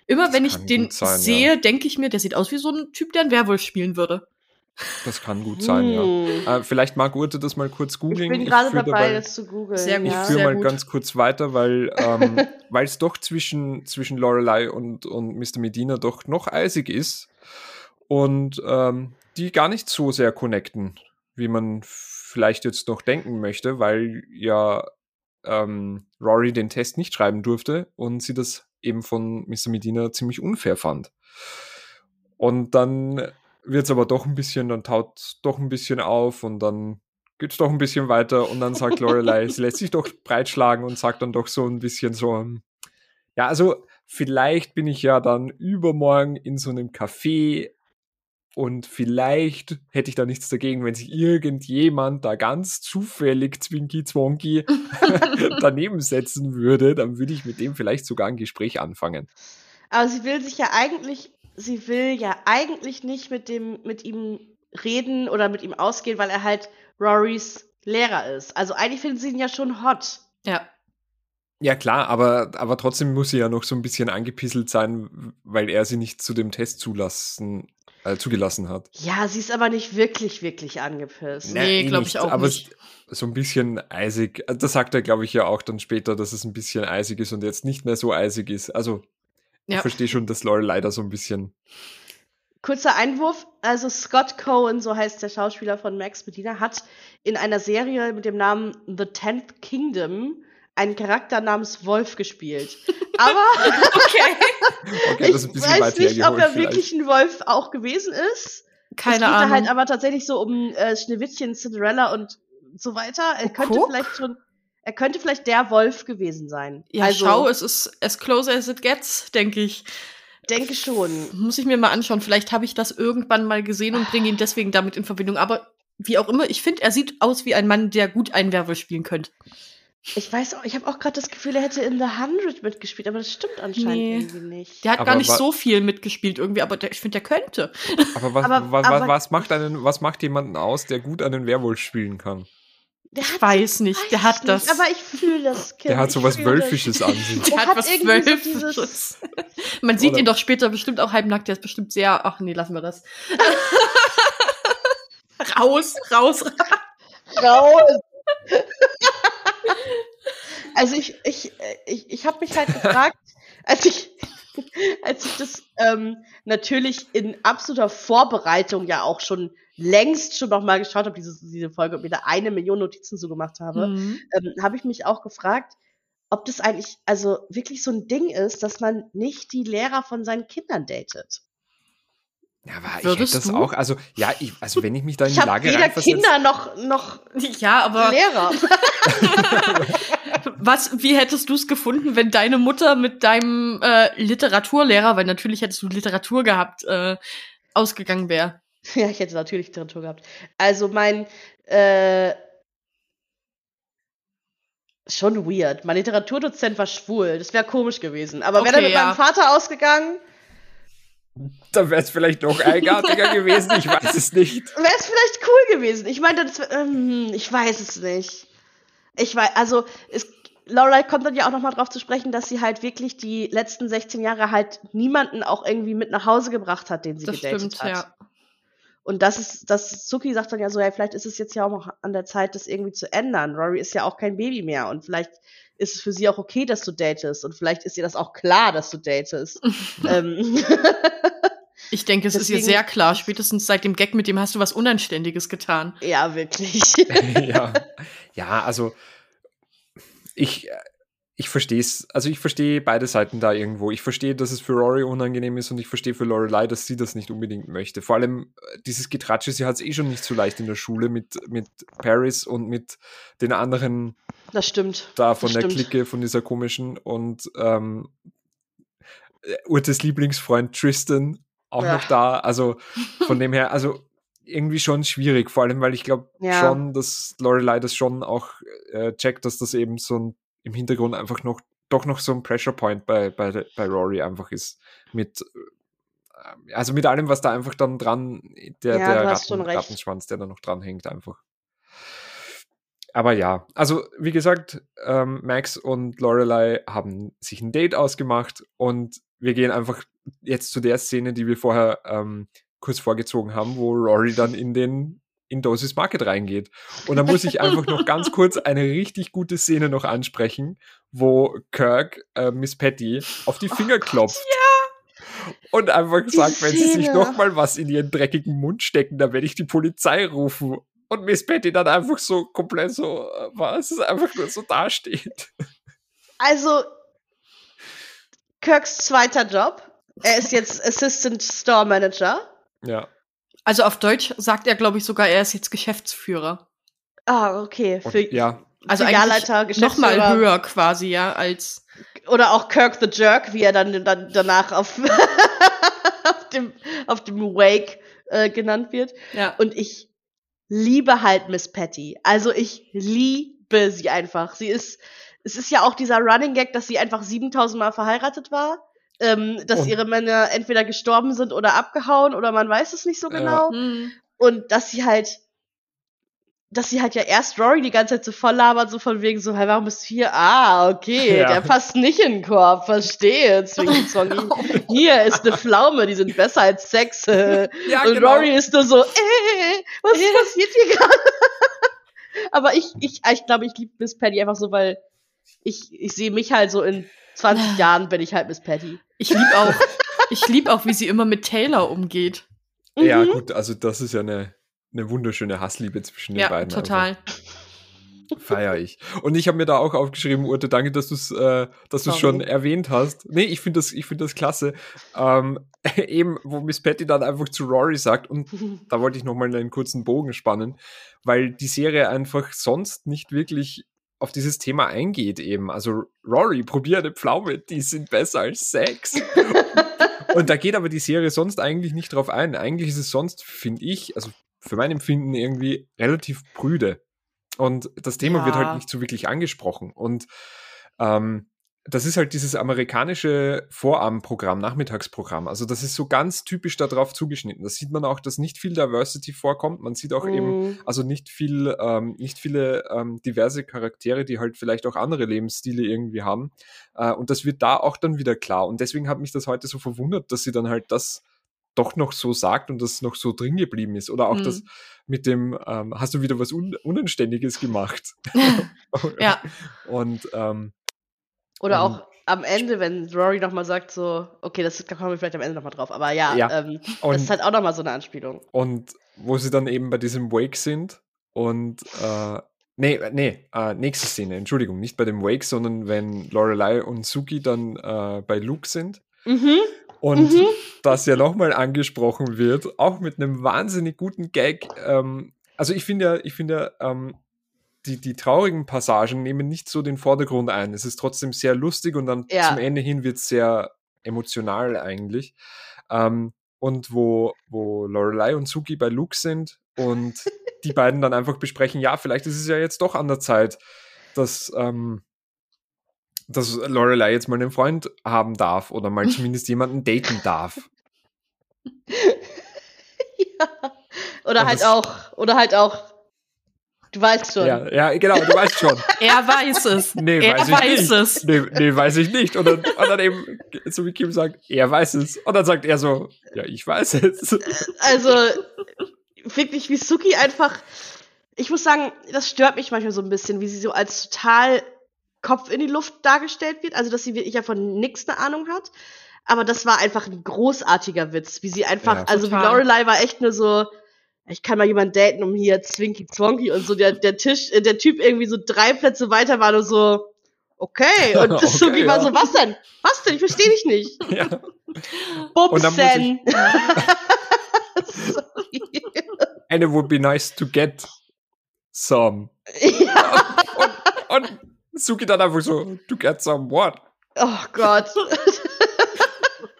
Immer Das wenn ich den sein, sehe, denke ich mir, der sieht aus wie so ein Typ, der einen Werwolf spielen würde. Das kann gut sein, ja. Hm. Äh, vielleicht mag Urte das mal kurz Ich googeln. bin gerade führ dabei, das zu googeln. Sehr gut. Ich ja. führe mal gut. ganz kurz weiter, weil ähm, weil es doch zwischen, zwischen Lorelei und, und Mr. Medina doch noch eisig ist und ähm, die gar nicht so sehr connecten, wie man vielleicht jetzt noch denken möchte, weil ja ähm, Rory den Test nicht schreiben durfte und sie das eben von Mr. Medina ziemlich unfair fand. Und dann wird es aber doch ein bisschen, dann taut doch ein bisschen auf und dann geht's doch ein bisschen weiter und dann sagt Lorelei, sie lässt sich doch breitschlagen und sagt dann doch so ein bisschen so, ähm, ja, also vielleicht bin ich ja dann übermorgen in so einem Café und vielleicht hätte ich da nichts dagegen, wenn sich irgendjemand da ganz zufällig Zwinky Zwonky daneben setzen würde, dann würde ich mit dem vielleicht sogar ein Gespräch anfangen. Aber sie will sich ja eigentlich, sie will ja eigentlich nicht mit dem, mit ihm reden oder mit ihm ausgehen, weil er halt Rorys Lehrer ist. Also eigentlich finden sie ihn ja schon hot. Ja. Ja, klar, aber, aber trotzdem muss sie ja noch so ein bisschen angepisselt sein, weil er sie nicht zu dem Test zulassen, äh, zugelassen hat. Ja, sie ist aber nicht wirklich, wirklich angepisst. Nee, eh glaub ich auch aber nicht. so ein bisschen eisig. äh, Das sagt er, glaube ich, ja auch dann später, dass es ein bisschen eisig ist und jetzt nicht mehr so eisig ist. Also, ich Ja. verstehe schon, dass Laurel leider so ein bisschen. Kurzer Einwurf, also Scott Cohen, so heißt der Schauspieler von Max Medina, hat in einer Serie mit dem Namen The Tenth Kingdom einen Charakter namens Wolf gespielt. Aber Okay. Okay, das ist ein ich weiß nicht, ob er vielleicht. wirklich ein Wolf auch gewesen ist. es Keine geht da Ahnung. halt aber tatsächlich so um äh, Schneewittchen, Cinderella und so weiter. Er könnte Guck. vielleicht schon, er könnte vielleicht der Wolf gewesen sein. ja, also, schau, es ist as close as it gets, denke ich. denke schon. Muss ich mir mal anschauen. Vielleicht habe ich das irgendwann mal gesehen und bringe ihn deswegen damit in Verbindung. Aber wie auch immer, ich finde, er sieht aus wie ein Mann, der gut einen Werwolf spielen könnte. Ich weiß auch, ich habe auch gerade das Gefühl, er hätte in The Hundred mitgespielt, aber das stimmt anscheinend Nee. irgendwie nicht. Der hat Aber gar nicht so viel mitgespielt irgendwie, aber der, ich finde, der könnte. Aber, was, Aber- wa, wa, aber- was, macht einen, was macht jemanden aus, der gut einen Werwolf spielen kann? Der Ich hat, weiß nicht, der weiß hat nicht, das. Aber ich fühle das Kind. Der hat ich sowas fühl das. Wölfisches an sich. Der Der hat was irgendwie so Wölfisches. dieses- Man sieht Oder- ihn doch später bestimmt auch halbnackt, der ist bestimmt sehr. Ach nee, lassen wir das. raus, raus. raus. also ich, ich, ich, ich habe mich halt gefragt, als ich, als ich das ähm, natürlich in absoluter Vorbereitung ja auch schon längst schon noch mal geschaut habe, diese, diese Folge, und mir da eine Million Notizen zu gemacht habe, Mhm. ähm, habe ich mich auch gefragt, ob das eigentlich also wirklich so ein Ding ist, dass man nicht die Lehrer von seinen Kindern datet. Ja, aber ich hätte Würdest das du? auch, also ja, ich, also wenn ich mich da in Ich die Lage weder Kinder noch, noch Ja, aber Lehrer. was, wie hättest du es gefunden, wenn deine Mutter mit deinem äh, Literaturlehrer, weil natürlich hättest du Literatur gehabt, äh, ausgegangen wäre? Ja, ich hätte natürlich Literatur gehabt. Also mein, äh, schon weird. Mein Literaturdozent war schwul. Das wäre komisch gewesen. Aber wäre er Okay, mit ja. meinem Vater ausgegangen, dann wäre es vielleicht noch eigenartiger gewesen, ich weiß es nicht. wäre es vielleicht cool gewesen. Ich meine, ähm, ich weiß es nicht. Ich weiß, also, es, Lorelei kommt dann ja auch noch mal drauf zu sprechen, dass sie halt wirklich die letzten 16 Jahre halt niemanden auch irgendwie mit nach Hause gebracht hat, den sie Das gedatet stimmt, hat. ja. Und das ist, das Suki sagt dann ja so, ja, vielleicht ist es jetzt ja auch noch an der Zeit, das irgendwie zu ändern. Rory ist ja auch kein Baby mehr und vielleicht ist es für sie auch okay, dass du datest und vielleicht ist ihr das auch klar, dass du datest. ähm, Ich denke, es ist ihr Deswegen- sehr klar. Spätestens seit dem Gag mit dem hast du was Unanständiges getan. ja, wirklich. ja. ja, also ich, äh, ich verstehe es, also ich verstehe beide Seiten da irgendwo. Ich verstehe, dass es für Rory unangenehm ist und ich verstehe für Lorelei, dass sie das nicht unbedingt möchte. Vor allem äh, dieses Getratsche, sie hat es eh schon nicht so leicht in der Schule mit, mit Paris und mit den anderen Das stimmt. da von das der stimmt. Clique, von dieser komischen und ähm, äh, Urtes Lieblingsfreund Tristan auch Ja. noch da. Also von dem her, also irgendwie schon schwierig, vor allem, weil ich glaube Ja. schon, dass Lorelei das schon auch äh, checkt, dass das eben so ein, im Hintergrund einfach noch doch noch so ein Pressure Point bei, bei, bei Rory einfach ist. Mit äh, also mit allem, was da einfach dann dran, der, Ja, der Ratten. Rattenschwanz, der da noch dran hängt, einfach. Aber ja, also wie gesagt, ähm, Max und Lorelei haben sich ein Date ausgemacht und wir gehen einfach jetzt zu der Szene, die wir vorher ähm, kurz vorgezogen haben, wo Rory dann in den in Dosis Market reingeht. Und da muss ich einfach noch ganz kurz eine richtig gute Szene noch ansprechen, wo Kirk äh, Miss Patty auf die Finger klopft. Und einfach sagt, wenn sie sich Szene. noch mal was in ihren dreckigen Mund stecken, dann werde ich die Polizei rufen. Und Miss Patty dann einfach so komplett so, äh, was, es einfach nur so dasteht. Also, Kirks zweiter Job. Er ist jetzt Assistant Store Manager. Ja. Also auf Deutsch sagt er, glaube ich, sogar, er ist jetzt Geschäftsführer. Ah, okay. Und, Für, ja, Also Filialleiter, eigentlich noch mal Geschäftsführer. höher quasi, ja, als Oder auch Kirk the Jerk, wie er dann, dann danach auf, auf, dem, auf dem Wake äh, genannt wird. ja. Und ich liebe halt Miss Patty. Also ich liebe sie einfach. Sie ist, es ist ja auch dieser Running Gag, dass sie einfach 7000 Mal verheiratet war. Ähm, dass Und- ihre Männer entweder gestorben sind oder abgehauen oder man weiß es nicht so Ja. genau. Hm. Und dass sie halt, dass sie halt ja erst Rory die ganze Zeit so voll labert, so von wegen so, hey, warum bist du hier? Ah, okay, Ja. der passt nicht in den Korb, verstehe, Zwinky Zwonky. Hier ist eine Pflaume, die sind besser als Sex. äh. ja Und Rory ist nur so, äh, was passiert hier gerade? Aber ich, ich, ich glaube, ich liebe Miss Patty einfach so, weil ich, ich sehe mich halt so in 20 Jahren bin ich halt Miss Patty. Ich lieb auch, ich lieb auch, wie sie immer mit Taylor umgeht. Ja, Mhm. gut, also das ist ja eine, eine wunderschöne Hassliebe zwischen den Ja, beiden. total. Also, Feier ich. Und ich habe mir da auch aufgeschrieben, Urte, danke, dass du es äh, dass du's schon erwähnt hast. Nee, ich finde das, ich find das klasse. Ähm, eben, wo Miss Patty dann einfach zu Rory sagt, und da wollte ich nochmal einen kurzen Bogen spannen, weil die Serie einfach sonst nicht wirklich auf dieses Thema eingeht eben. Also Rory, probier eine Pflaume, die sind besser als Sex. Und da geht aber die Serie sonst eigentlich nicht drauf ein. Eigentlich ist es sonst, finde ich, also für mein Empfinden irgendwie relativ prüde. Und das Thema Ja. wird halt nicht so wirklich angesprochen. Und ähm, das ist halt dieses amerikanische Vorabendprogramm, Nachmittagsprogramm. Also das ist so ganz typisch darauf zugeschnitten. Das sieht man auch, dass nicht viel Diversity vorkommt. Man sieht auch eben, Mhm. also nicht viel, ähm, nicht viele ähm, diverse Charaktere, die halt vielleicht auch andere Lebensstile irgendwie haben. Äh, und das wird da auch dann wieder klar. Und deswegen hat mich das heute so verwundert, dass sie dann halt das doch noch so sagt und das noch so drin geblieben ist. Oder auch Mhm. das mit dem, ähm, hast du wieder was Un Unanständiges gemacht. Ja, Und ähm, Oder Ähm, auch am Ende, wenn Rory nochmal sagt, so, okay, das da kommen wir vielleicht am Ende nochmal drauf, aber ja, Ja. Ähm, das ist halt auch nochmal so eine Anspielung. und wo sie dann eben bei diesem Wake sind und äh, nee, nee, äh, nächste Szene, Entschuldigung, nicht bei dem Wake, sondern wenn Lorelei und Suki dann äh, bei Luke sind Mhm. und Mhm. das ja nochmal angesprochen wird, auch mit einem wahnsinnig guten Gag. Ähm, also ich finde ja, ich finde ja, ähm, die, die traurigen Passagen nehmen nicht so den Vordergrund ein. Es ist trotzdem sehr lustig und dann Ja. zum Ende hin wird es sehr emotional eigentlich. Ähm, und wo, wo Lorelei und Suki bei Luke sind und die beiden dann einfach besprechen, ja, vielleicht ist es ja jetzt doch an der Zeit, dass, ähm, dass Lorelei jetzt mal einen Freund haben darf oder mal zumindest jemanden daten darf. ja. Oder Und halt auch, oder halt auch, du weißt schon. Ja, ja, genau, du weißt schon. er weiß es. Nee, er weiß ich weiß nicht. es. Nee, nee, weiß ich nicht. Und dann, und dann eben, so wie Kim sagt, er weiß es. Und dann sagt er so, ja, ich weiß es. Also, wirklich, wie Suki einfach, ich muss sagen, das stört mich manchmal so ein bisschen, wie sie so als total Kopf in die Luft dargestellt wird. Also, dass sie wirklich ja von nix eine Ahnung hat. Aber das war einfach ein großartiger Witz, wie sie einfach, Ja. also wie. Lorelei war echt nur so, ich kann mal jemanden daten, um hier Zwinky Zwonky und so der, der Tisch, äh, der Typ irgendwie so drei Plätze weiter war nur so, okay. Und Okay, Suki war ja. so, was denn? Was denn? Ich verstehe dich nicht. Ja. Sorry. And it would be nice to get some. ja. Und, und Suki dann einfach so, to get some what? Oh Gott.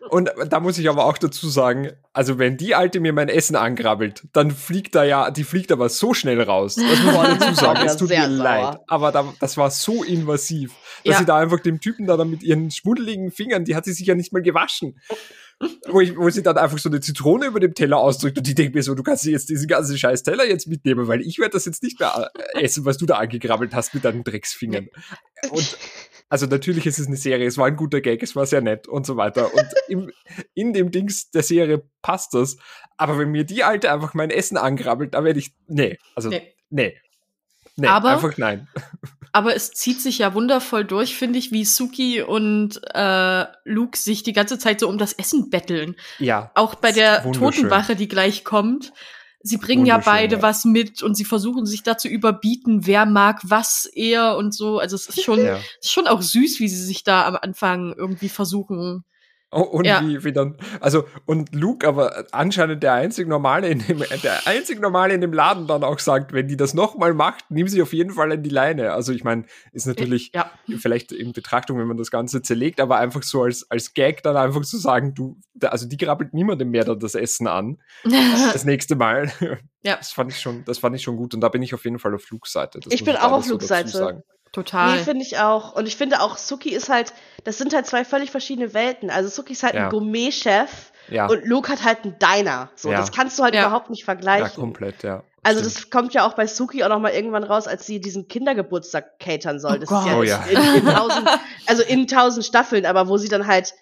Und da muss ich aber auch dazu sagen, also wenn die Alte mir mein Essen angrabbelt, dann fliegt da ja, die fliegt aber so schnell raus. Das muss man dazu sagen. Es tut mir sauer. leid. Aber da, das war so invasiv, dass Ja. sie da einfach dem Typen da dann mit ihren schmuddeligen Fingern, die hat sie sich ja nicht mal gewaschen. Wo, ich, wo sie dann einfach so eine Zitrone über dem Teller ausdrückt und die denkt mir so, du kannst jetzt diesen ganzen scheiß Teller jetzt mitnehmen, weil ich werde das jetzt nicht mehr äh, essen, was du da angegrabbelt hast mit deinen Drecksfingern. Und also natürlich ist es eine Serie, es war ein guter Gag, es war sehr nett und so weiter. Und im, in dem Dings der Serie passt das. Aber wenn mir die Alte einfach mein Essen angrabbelt, da werde ich. Nee, also nee. Nee. Nee, Aber- einfach nein. Aber es zieht sich ja wundervoll durch, finde ich, wie Suki und äh, Luke sich die ganze Zeit so um das Essen betteln. Ja. Auch bei der. Totenwache, die gleich kommt. Sie bringen ja beide ja. was mit und sie versuchen sich da zu überbieten, wer mag was eher und so. Also es ist schon, ja. ist schon auch süß, wie sie sich da am Anfang irgendwie versuchen, Oh, und Ja. wie, wie dann, also, und Luke aber anscheinend der einzig Normale in dem, der einzig Normale in dem Laden dann auch sagt, wenn die das nochmal macht, nimm sie auf jeden Fall an die Leine. Also, ich meine, ist natürlich Ja. vielleicht in Betrachtung, wenn man das Ganze zerlegt, aber einfach so als, als Gag dann einfach zu sagen, du, also die grabbelt niemandem mehr dann das Essen an, das nächste Mal. Ja. Das fand ich schon, das fand ich schon gut und da bin ich auf jeden Fall auf Flugseite. Ich bin auch auf so Flugseite. sagen. Total. Nee, finde ich auch. Und ich finde auch, Suki ist halt, das sind halt zwei völlig verschiedene Welten. Also Suki ist halt Ja. ein Gourmet-Chef Ja, und Luke hat halt einen Diner. So, Ja. das kannst du halt Ja. überhaupt nicht ja, vergleichen. komplett, ja. Also Stimmt. das kommt ja auch bei Suki auch noch mal irgendwann raus, als sie diesen Kindergeburtstag catern soll. Oh das Gott. ist ja, Oh in- ja. In, in tausend, also in tausend Staffeln, aber wo sie dann halt,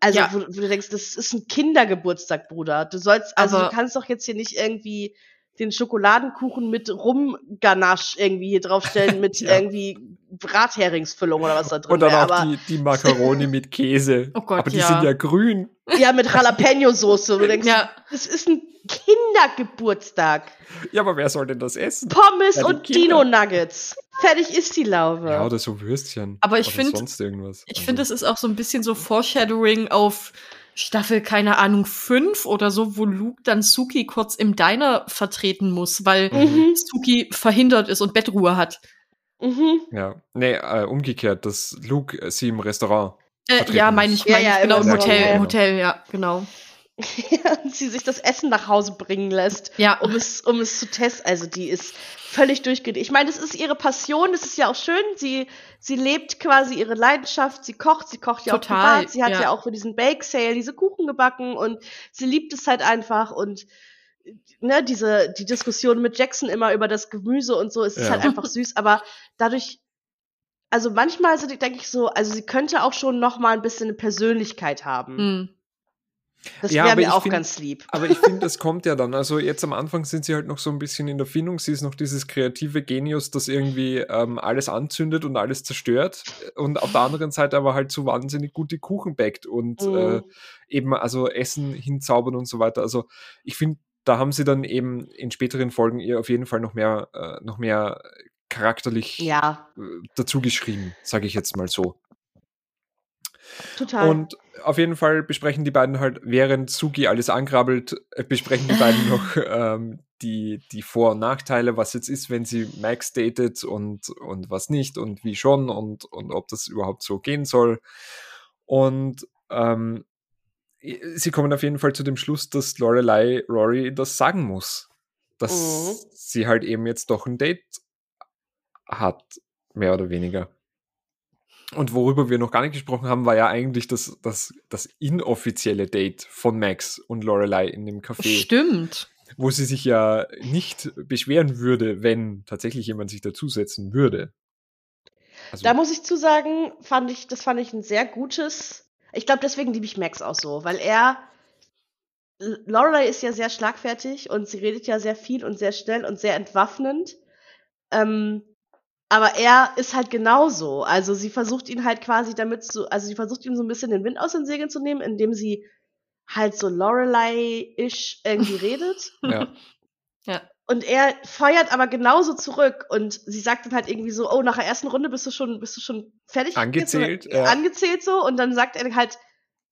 also Ja. wo, wo du denkst, das ist ein Kindergeburtstag, Bruder. Du sollst, also Aber- du kannst doch jetzt hier nicht irgendwie den Schokoladenkuchen mit Rumganache irgendwie hier draufstellen mit Ja. irgendwie Bratheringsfüllung oder was da drin Und dann wäre. auch Aber die, die Macaroni mit Käse. Oh Gott, aber die ja. sind ja grün. ja, mit Jalapeno-Soße. Du denkst, Ja. das ist ein Kindergeburtstag. Ja, aber wer soll denn das essen? Pommes Ja, und. Dino-Nuggets. Fertig ist die Laube. Ja, oder so Würstchen. Aber ich oder find- sonst irgendwas. Ich Also, finde, es ist auch so ein bisschen so Foreshadowing auf Staffel, keine Ahnung, fünf oder so, wo Luke dann Suki kurz im Diner vertreten muss, weil Mhm. Suki verhindert ist und Bettruhe hat. Mhm. Ja, nee, äh, umgekehrt, dass Luke äh, sie im Restaurant. Äh, Vertreten ja, muss. meine ich, Ja, meine ja, ich, im genau, im Hotel, ja. im Hotel, ja, genau. Ja, und sie sich das Essen nach Hause bringen lässt, Ja, um es, um es zu testen. Also die ist völlig durchgedreht. Ich meine, das ist ihre Passion, das ist ja auch schön. Sie, sie lebt quasi ihre Leidenschaft, sie kocht, sie kocht ja auch Total, privat. Sie hat ja. ja. auch für diesen Bake Sale diese Kuchen gebacken und sie liebt es halt einfach und ne, diese, die Diskussion mit Jackson immer über das Gemüse und so, es ist Ja. halt einfach süß, aber dadurch, also manchmal so, denke ich so, also sie könnte auch schon noch mal ein bisschen eine Persönlichkeit haben. hm. Das Ja, wäre aber mir ich auch find- ganz lieb. Aber ich finde, das kommt ja dann. Also jetzt am Anfang sind sie halt noch so ein bisschen in der Findung. Sie ist noch dieses kreative Genius, das irgendwie ähm, alles anzündet und alles zerstört. Und auf der anderen Seite aber halt so wahnsinnig gut die Kuchen backt und Mhm. äh, eben also Essen hinzaubern und so weiter. Also ich finde, da haben sie dann eben in späteren Folgen ihr auf jeden Fall noch mehr, äh, noch mehr charakterlich Ja, äh, dazu geschrieben, sage ich jetzt mal so. Total. Und auf jeden Fall besprechen die beiden halt, während Suki alles angrabbelt, äh, besprechen die beiden noch ähm, die, die Vor- und Nachteile, was jetzt ist, wenn sie Max datet und, und was nicht und wie schon und, und ob das überhaupt so gehen soll. Und ähm, sie kommen auf jeden Fall zu dem Schluss, dass Lorelei Rory das sagen muss. Dass Mhm. sie halt eben jetzt doch ein Date hat, mehr oder weniger. Und worüber wir noch gar nicht gesprochen haben, war ja eigentlich das, das, das inoffizielle Date von Max und Lorelei in dem Café, Stimmt. wo sie sich ja nicht beschweren würde, wenn tatsächlich jemand sich dazusetzen würde. Also, Da muss ich zu sagen, fand ich, das fand ich ein sehr gutes. Ich glaube, deswegen liebe ich Max auch so, weil er. Lorelei ist ja sehr schlagfertig und sie redet ja sehr viel und sehr schnell und sehr entwaffnend. Ähm, aber er ist halt genauso. Also sie versucht ihn halt quasi damit zu, also sie versucht ihm so ein bisschen den Wind aus den Segeln zu nehmen, indem sie halt so Lorelei-ish irgendwie redet. ja. Und er feuert aber genauso zurück und sie sagt dann halt irgendwie so, oh, nach der ersten Runde bist du schon, bist du schon fertig? Angezählt, oder- ja. Angezählt so und dann sagt er halt,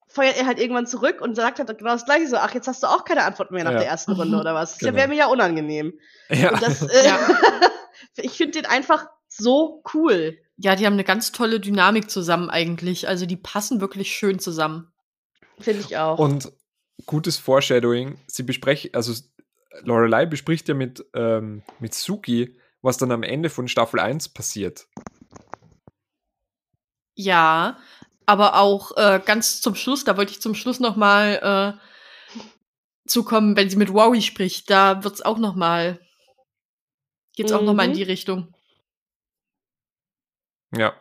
feuert er halt irgendwann zurück und sagt halt genau das gleiche so, ach, jetzt hast du auch keine Antwort mehr nach Ja. der ersten Runde oder was? Das Genau. wäre mir ja unangenehm. ja. Und das, äh, Ja. ich finde den einfach so cool. Ja, die haben eine ganz tolle Dynamik zusammen eigentlich. Also die passen wirklich schön zusammen. Finde ich auch. Und gutes Foreshadowing, sie besprechen, also Lorelei bespricht ja mit, ähm, mit Suki, was dann am Ende von Staffel 1 passiert. Ja, aber auch äh, ganz zum Schluss, da wollte ich zum Schluss noch mal äh, zukommen, wenn sie mit Wowie spricht, da wird's auch noch mal geht's auch noch mal in Mhm. die Richtung. Ja.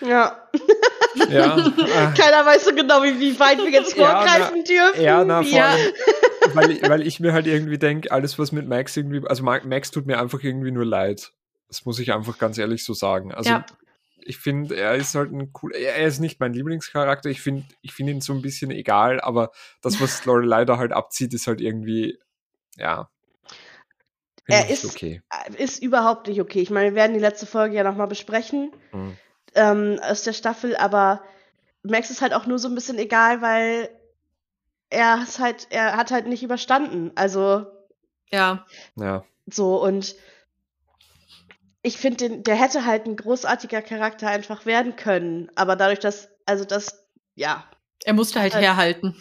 ja. Ja. äh, Keiner weiß so genau, wie, wie weit wir jetzt Ja, vorgreifen dürfen. Ja, na, Ja. allem, weil, ich- weil ich mir halt irgendwie denke, alles, was mit Max irgendwie, also Ma- Max tut mir einfach irgendwie nur leid. Das muss ich einfach ganz ehrlich so sagen. Also, Ja. ich finde, er ist halt ein cool, er ist nicht mein Lieblingscharakter. Ich finde, ich finde ihn so ein bisschen egal, aber das, was Lorelei da halt abzieht, ist halt irgendwie, ja. Er ist- okay. Ist überhaupt nicht okay. Ich meine, wir werden die letzte Folge ja nochmal besprechen. Mhm. ähm, aus der Staffel, aber Max ist halt auch nur so ein bisschen egal, weil er ist halt, er hat halt nicht überstanden. Also Ja. Ja. so und ich finde, der hätte halt ein großartiger Charakter einfach werden können. Aber dadurch, dass, also das, ja, Er musste halt Halt- herhalten.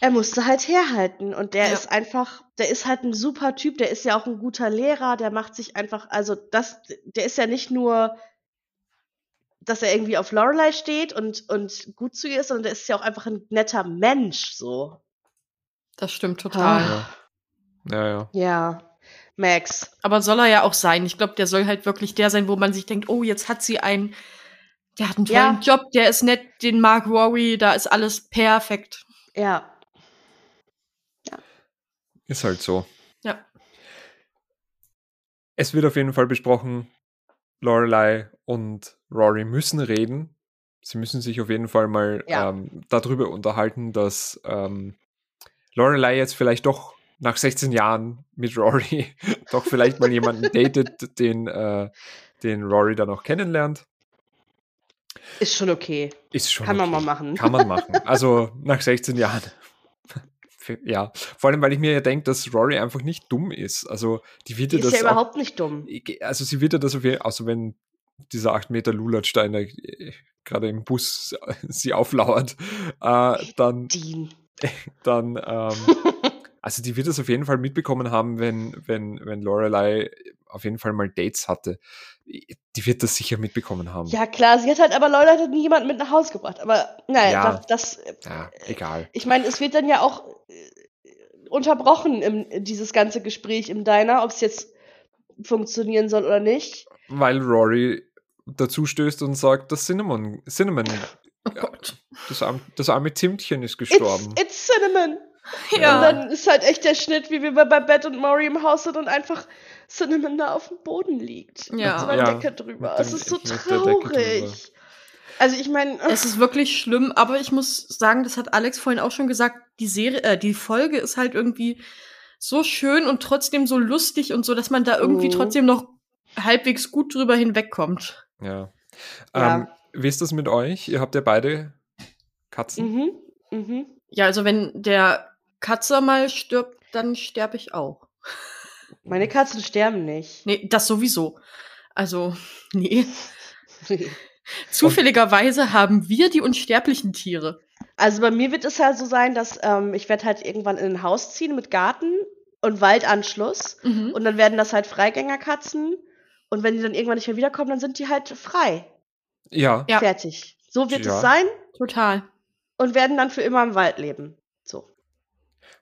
er musste halt herhalten. Und der Ja. ist einfach, der ist halt ein super Typ, der ist ja auch ein guter Lehrer, der macht sich einfach, also das, der ist ja nicht nur, dass er irgendwie auf Lorelei steht und, und gut zu ihr ist, sondern der ist ja auch einfach ein netter Mensch, so. Das stimmt total. Ah. Ja. Ja, ja. Ja. Max. Aber soll er ja auch sein. Ich glaube, der soll halt wirklich der sein, wo man sich denkt, oh, jetzt hat sie einen, der hat einen tollen Ja. Job, der ist nett, den mag Rory, da ist alles perfekt. Ja. Ist halt so. Ja. Es wird auf jeden Fall besprochen, Lorelei und Rory müssen reden. Sie müssen sich auf jeden Fall mal Ja. ähm, darüber unterhalten, dass ähm, Lorelei jetzt vielleicht doch nach 16 Jahren mit Rory doch vielleicht mal jemanden datet, den, äh, den Rory dann auch kennenlernt. Ist schon okay. Ist schon Kann man okay. mal machen. Kann man machen. Also nach 16 Jahren. Ja, vor allem, weil ich mir ja denke, dass Rory einfach nicht dumm ist. Also die wird ja ist das ja auch überhaupt nicht dumm. also sie wird ja das auf jeden also wenn dieser 8 Meter Lulatsteiner äh, gerade im Bus sie auflauert, äh, dann, Dean. dann ähm, also die wird das auf jeden Fall mitbekommen haben, wenn, wenn, wenn Lorelei auf jeden Fall mal Dates hatte. Die wird das sicher mitbekommen haben. Ja, klar, sie hat halt aber Leute hat nie jemanden mit nach Hause gebracht. Aber naja, Ja. das, das Ja, egal. ich meine, es wird dann ja auch äh, unterbrochen, im, dieses ganze Gespräch im Diner, ob es jetzt funktionieren soll oder nicht. Weil Rory dazu stößt und sagt, das Cinnamon, Cinnamon, Oh das, arm, das arme Zimtchen ist It's, gestorben. it's Cinnamon. Ja. Und dann ist halt echt der Schnitt, wie wir bei Beth und Maury im Haus sind und einfach Cinnamon da auf dem Boden liegt. Ja. Mit so einer Ja, Decke drüber. Es ist so traurig. Also ich meine, Es ist wirklich schlimm, aber ich muss sagen, das hat Alex vorhin auch schon gesagt, die Serie, äh, die Folge ist halt irgendwie so schön und trotzdem so lustig und so, dass man da irgendwie Mhm. trotzdem noch halbwegs gut drüber hinwegkommt. Ja. Ja. Ähm, wie ist das mit euch? Ihr habt ja beide Katzen. mhm, mhm. Ja, also wenn der Katzer mal stirbt, dann sterbe ich auch. Meine Katzen sterben nicht. Nee, das sowieso. Also, nee. Zufälligerweise haben wir die unsterblichen Tiere. Also bei mir wird es halt so sein, dass ähm, ich werde halt irgendwann in ein Haus ziehen mit Garten und Waldanschluss. Mhm. Und dann werden das halt Freigängerkatzen. Und wenn die dann irgendwann nicht mehr wiederkommen, dann sind die halt frei. Ja. Ja. Fertig. So wird Ja. es sein Total. und werden dann für immer im Wald leben. So.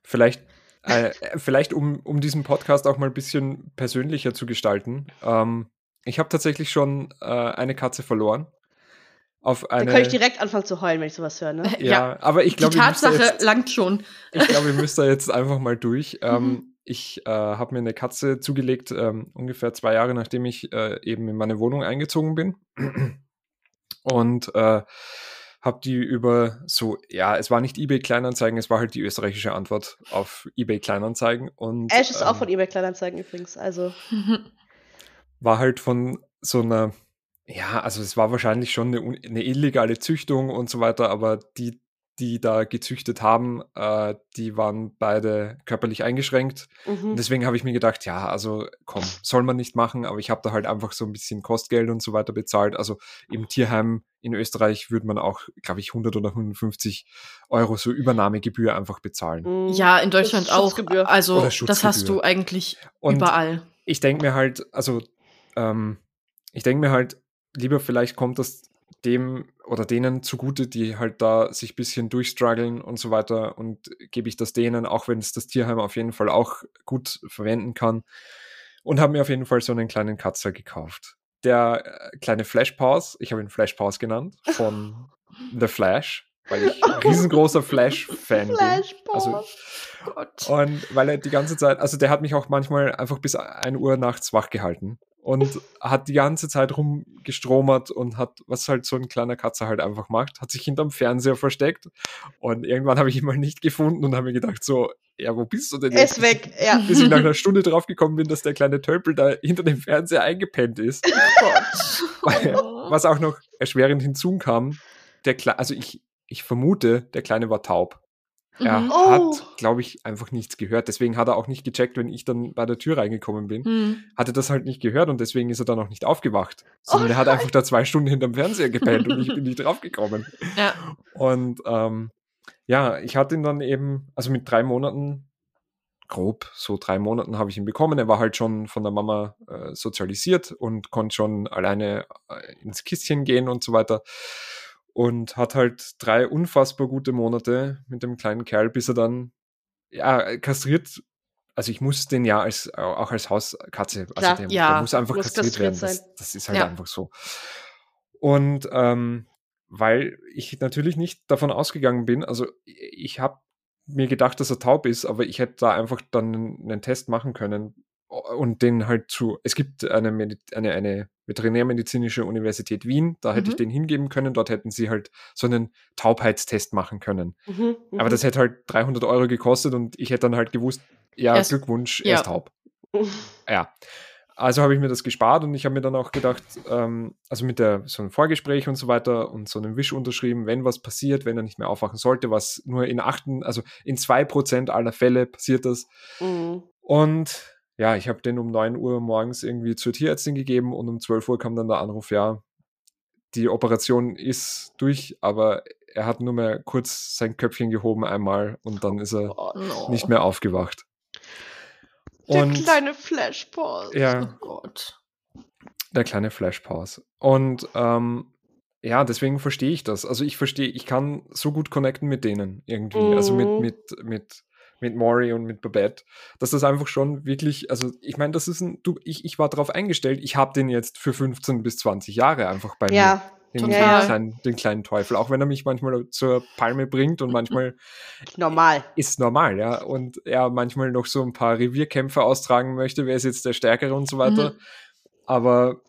Vielleicht, äh, vielleicht um, um diesen Podcast auch mal ein bisschen persönlicher zu gestalten. Ähm, ich habe tatsächlich schon äh, eine Katze verloren. Auf Dann eine. kann ich direkt anfangen zu heulen, wenn ich sowas höre, ne? ja, aber ich glaube, die da Tatsache jetzt, langt schon. ich glaube, ihr müsst da jetzt einfach mal durch. Ähm, Mhm. Ich äh, habe mir eine Katze zugelegt, ähm, ungefähr zwei Jahre nachdem ich äh, eben in meine Wohnung eingezogen bin. Und äh, habe die über so, ja, es war nicht eBay Kleinanzeigen, es war halt die österreichische Antwort auf eBay Kleinanzeigen. Und, Ash ist auch ähm, von eBay Kleinanzeigen übrigens. Also, war halt von so einer, ja, also es war wahrscheinlich schon eine, eine illegale Züchtung und so weiter, aber die, die da gezüchtet haben, äh, die waren beide körperlich eingeschränkt. mhm. Und deswegen habe ich mir gedacht, ja, also komm, soll man nicht machen, aber ich habe da halt einfach so ein bisschen Kostgeld und so weiter bezahlt. Also im Tierheim in Österreich würde man auch, glaube ich, 100 oder 150 Euro so Übernahmegebühr einfach bezahlen. Mhm. Ja, in Deutschland auch. Also, das hast du eigentlich Und überall. ich denke mir halt, also ähm, ich denke mir halt, lieber vielleicht kommt das dem oder denen zugute, die halt da sich ein bisschen durchstruggeln und so weiter und gebe ich das denen, auch wenn es das Tierheim auf jeden Fall auch gut verwenden kann und habe mir auf jeden Fall so einen kleinen Katzer gekauft. Der äh, kleine Flash Pause, ich habe ihn Flash Pause genannt, von The Flash, weil ich ein riesengroßer Flash-Fan bin. Also. Gott. und weil er die ganze Zeit, also der hat mich auch manchmal einfach bis 1 Uhr nachts wach gehalten und hat die ganze Zeit rumgestromert und hat, was halt so ein kleiner Katze halt einfach macht, hat sich hinterm Fernseher versteckt und irgendwann habe ich ihn mal nicht gefunden und habe mir gedacht so, ja, wo bist du denn Er ist jetzt? weg, ja. Bis ich nach einer Stunde drauf gekommen bin, dass der kleine Tölpel da hinter dem Fernseher eingepennt ist. Was auch noch erschwerend hinzukam, der Kle also ich, ich vermute, der Kleine war taub. Er Mhm. Oh. hat, glaube ich, einfach nichts gehört. Deswegen hat er auch nicht gecheckt, wenn ich dann bei der Tür reingekommen bin. Hm. Hatte das halt nicht gehört und deswegen ist er dann auch nicht aufgewacht. Sondern Oh er hat einfach da zwei Stunden hinterm Fernseher gepennt und ich bin nicht draufgekommen. Ja. Und ähm, ja, ich hatte ihn dann eben, also mit drei Monaten, grob so drei Monaten habe ich ihn bekommen. Er war halt schon von der Mama äh, sozialisiert und konnte schon alleine äh, ins Kistchen gehen und so weiter. Und hat halt drei unfassbar gute Monate mit dem kleinen Kerl, bis er dann ja, kastriert. Also ich muss den ja als, auch als Hauskatze, also Klar, der, ja, der muss einfach muss kastriert werden. kastriert Das, sein. das ist halt Ja. einfach so. Und ähm, weil ich natürlich nicht davon ausgegangen bin, also ich habe mir gedacht, dass er taub ist, aber ich hätte da einfach dann einen Test machen können und den halt zu, es gibt eine, Medi- eine, eine Veterinärmedizinische Universität Wien, da hätte Mhm. ich den hingeben können, dort hätten sie halt so einen Taubheitstest machen können. Mhm, Aber mhm. das hätte halt 300 Euro gekostet und ich hätte dann halt gewusst, ja, Er ist- Glückwunsch, ja. er ist taub. Ja. Also habe ich mir das gespart und ich habe mir dann auch gedacht, ähm, also mit der so einem Vorgespräch und so weiter und so einem Wisch unterschrieben, wenn was passiert, wenn er nicht mehr aufwachen sollte, was nur in achten, also in zwei Prozent aller Fälle passiert das. Mhm. Und ja, ich habe den um 9 Uhr morgens irgendwie zur Tierärztin gegeben und um 12 Uhr kam dann der Anruf, ja, die Operation ist durch, aber er hat nur mehr kurz sein Köpfchen gehoben einmal und dann ist er Gott. No. nicht mehr aufgewacht. Der Und kleine Flashpause. ja, Oh Gott. der kleine Flashpause. Und ähm, ja, deswegen verstehe ich das. Also ich verstehe, ich kann so gut connecten mit denen irgendwie. Also mit, Mhm. mit, mit, mit Maury und mit Babette, dass das einfach schon wirklich, also ich meine, das ist ein, du, ich, ich war darauf eingestellt, ich habe den jetzt für 15 bis 20 Jahre einfach bei mir. Ja, Den, Total. den, kleinen, den kleinen Teufel. Auch wenn er mich manchmal zur Palme bringt und manchmal normal. ist normal, ja. Und er manchmal noch so ein paar Revierkämpfe austragen möchte, wer ist jetzt der Stärkere und so weiter. Mhm. Aber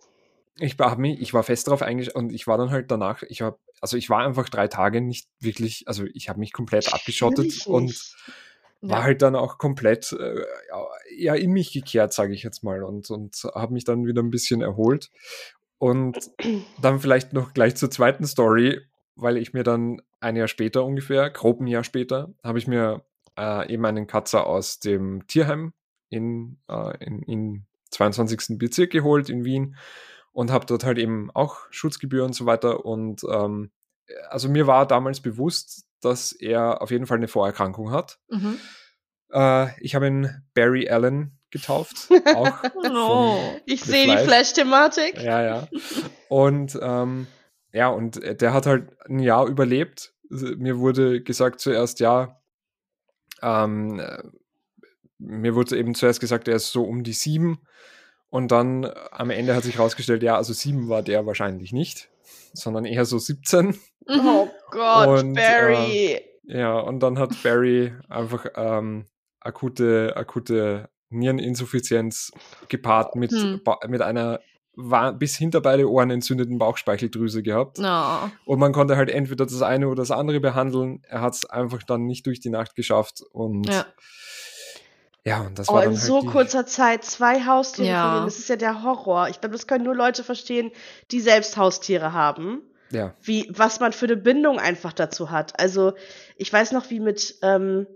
ich war, mich, ich war fest darauf eingestellt und ich war dann halt danach, ich habe, also ich war einfach drei Tage nicht wirklich, also ich habe mich komplett abgeschottet und. War Ja. halt dann auch komplett äh, ja, in mich gekehrt, sage ich jetzt mal, und, und habe mich dann wieder ein bisschen erholt. Und dann vielleicht noch gleich zur zweiten Story, weil ich mir dann ein Jahr später ungefähr, grob ein Jahr später, habe ich mir äh, eben einen Katzer aus dem Tierheim in, äh, in, in 22. Bezirk geholt in Wien und habe dort halt eben auch Schutzgebühr und so weiter. Und ähm, also mir war damals bewusst, dass er auf jeden Fall eine Vorerkrankung hat. Mhm. Äh, ich habe ihn Barry Allen getauft. Auch Oh. Ich sehe die Flash. Flash-Thematik. ja, ja. Und ähm, ja, und der hat halt ein Jahr überlebt. Mir wurde gesagt zuerst, ja, ähm, äh, mir wurde eben zuerst gesagt, er ist so um die sieben. Und dann äh, am Ende hat sich herausgestellt, ja, also sieben war der wahrscheinlich nicht, sondern eher so 17. Mhm. Oh Gott, Und, äh, Barry. Ja, und dann hat Barry einfach ähm, akute, akute Niereninsuffizienz gepaart mit, Hm. mit einer bis hinter beide Ohren entzündeten Bauchspeicheldrüse gehabt. No. Und man konnte halt entweder das eine oder das andere behandeln. Er hat es einfach dann nicht durch die Nacht geschafft. Und ja, Ja. und das Oh, war in dann halt so die, kurzer Zeit zwei Haustiere Ja. Das ist ja der Horror. Ich glaube, das können nur Leute verstehen, die selbst Haustiere haben. Ja, Wie, was man für eine Bindung einfach dazu hat. Also, ich weiß noch, wie mit, ähm,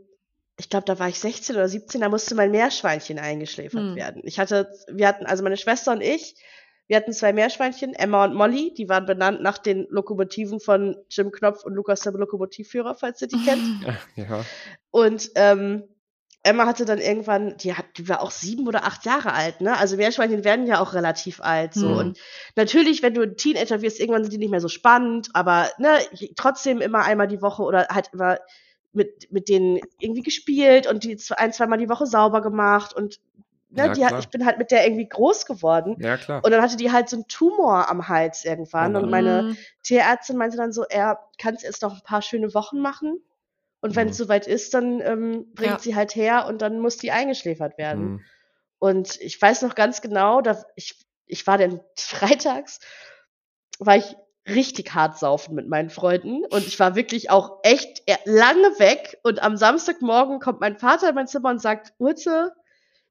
ich glaube, da war ich 16 oder 17, da musste mein Meerschweinchen eingeschläfert Hm. werden. Ich hatte, wir hatten, also meine Schwester und ich, wir hatten zwei Meerschweinchen, Emma und Molly, die waren benannt nach den Lokomotiven von Jim Knopf und Lukas der Lokomotivführer, falls ihr die kennt. ja, Und ähm, Emma hatte dann irgendwann, die, hat, die war auch sieben oder acht Jahre alt, ne? Also Meerschweinchen werden ja auch relativ alt. So. Mhm. Und natürlich, wenn du ein Teenager wirst, irgendwann sind die nicht mehr so spannend, aber ne, trotzdem immer einmal die Woche oder halt immer mit, mit denen irgendwie gespielt und die zwei- ein, zweimal die Woche sauber gemacht und ne, Ja, die hat, ich bin halt mit der irgendwie groß geworden. ja, klar. Und dann hatte die halt so einen Tumor am Hals irgendwann. Oh und meine Mhm. Tierärztin meinte dann so, er kann es jetzt noch ein paar schöne Wochen machen. Und wenn Mhm. es soweit ist, dann ähm, bringt Ja. sie halt her und dann muss die eingeschläfert werden. Hm. Und ich weiß noch ganz genau, da ich, ich war dann freitags, war ich richtig hart saufen mit meinen Freunden und ich war wirklich auch echt eher lange weg und am Samstagmorgen kommt mein Vater in mein Zimmer und sagt, Urze,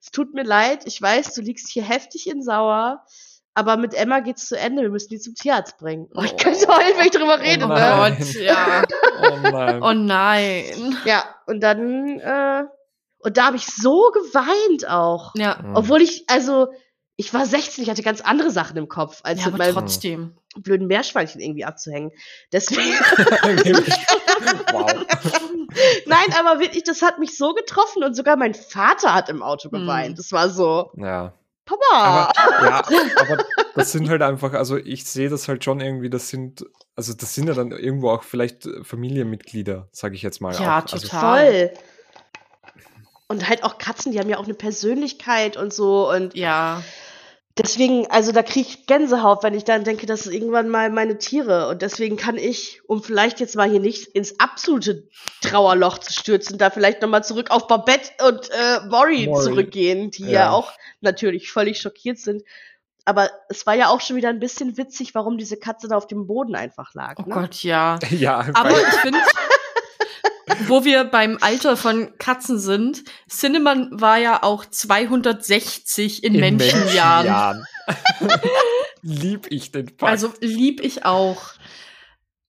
es tut mir leid, ich weiß, du liegst hier heftig in Sauer, aber mit Emma geht's zu Ende. Wir müssen die zum Tierarzt bringen. Oh, ich könnte heulen, wenn ich drüber rede, oh ne? nein. Gott, ja. Oh nein. Oh nein. Ja, und dann, äh, und da habe ich so geweint auch. Ja. Mhm. Obwohl ich, also, ich war 16, ich hatte ganz andere Sachen im Kopf, als Ja, mit aber meinem trotzdem. blöden Meerschweinchen irgendwie abzuhängen. Deswegen, nein, aber wirklich, das hat mich so getroffen und sogar mein Vater hat im Auto Hm. geweint. Das war so, Ja. Papa. Aber, ja, aber das sind halt einfach, also ich sehe das halt schon irgendwie, das sind, also das sind ja dann irgendwo auch vielleicht Familienmitglieder, sage ich jetzt mal. Ja, auch. Also, total. Voll. Und halt auch Katzen, die haben ja auch eine Persönlichkeit und so. Und Ja. Deswegen, also da kriege ich Gänsehaut, wenn ich dann denke, das ist irgendwann mal meine Tiere. Und deswegen kann ich, um vielleicht jetzt mal hier nicht ins absolute Trauerloch zu stürzen, da vielleicht nochmal zurück auf Babette und äh, Maury zurückgehen, die ja. Ja. auch natürlich völlig schockiert sind. Aber es war ja auch schon wieder ein bisschen witzig, warum diese Katze da auf dem Boden einfach lag. Oh ne? Gott, ja. ja, Aber weil- ich finde, wo wir beim Alter von Katzen sind, Cinnamon war ja auch 260 in, in Menschenjahren. Menschenjahren. Lieb ich den Pack. Also lieb ich auch.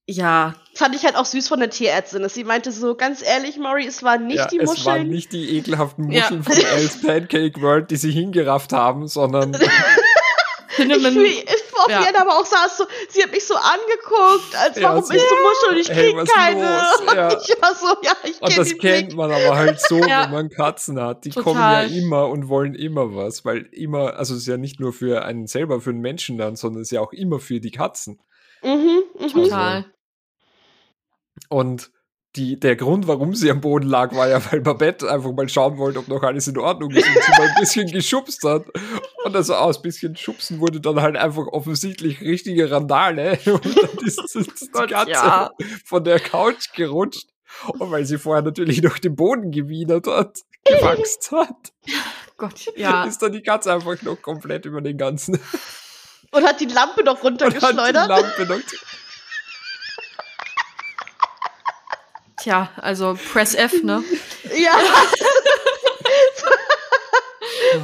Ja, Fand ich halt auch süß von der Tierärztin, dass sie meinte so, ganz ehrlich, Maury, es waren nicht ja, die es waren Muscheln. nicht die ekelhaften Ja. Muscheln von Alice Pancake World, die sie hingerafft haben, sondern Cinnamon. ich auf Ja. Jen aber auch saß so, sie hat mich so angeguckt, als Ja, warum isst du Muschel und ich Hey, krieg keine. Ja. Und ich war so, ja, ich Und kenn das kennt Blick. man aber halt so, Ja. wenn man Katzen hat. Die Total. kommen ja immer und wollen immer was, weil immer, also es ist ja nicht nur für einen selber, für einen Menschen dann, sondern es ist ja auch immer für die Katzen. Mhm, mhm. Total. Und die, der Grund, warum sie am Boden lag, war ja, weil Babette einfach mal schauen wollte, ob noch alles in Ordnung ist und sie mal ein bisschen geschubst hat. Und also aus bisschen Schubsen wurde dann halt einfach offensichtlich richtige Randale. Und dann ist die Gott, Katze ja. von der Couch gerutscht. Und weil sie vorher natürlich noch den Boden gewienert hat, gewachst hat, Gott, ja. ist dann die Katze einfach noch komplett über den ganzen Und hat die Lampe noch und hat die runtergeschleudert. Lampe noch. Tja, also Press F, ne? Ja.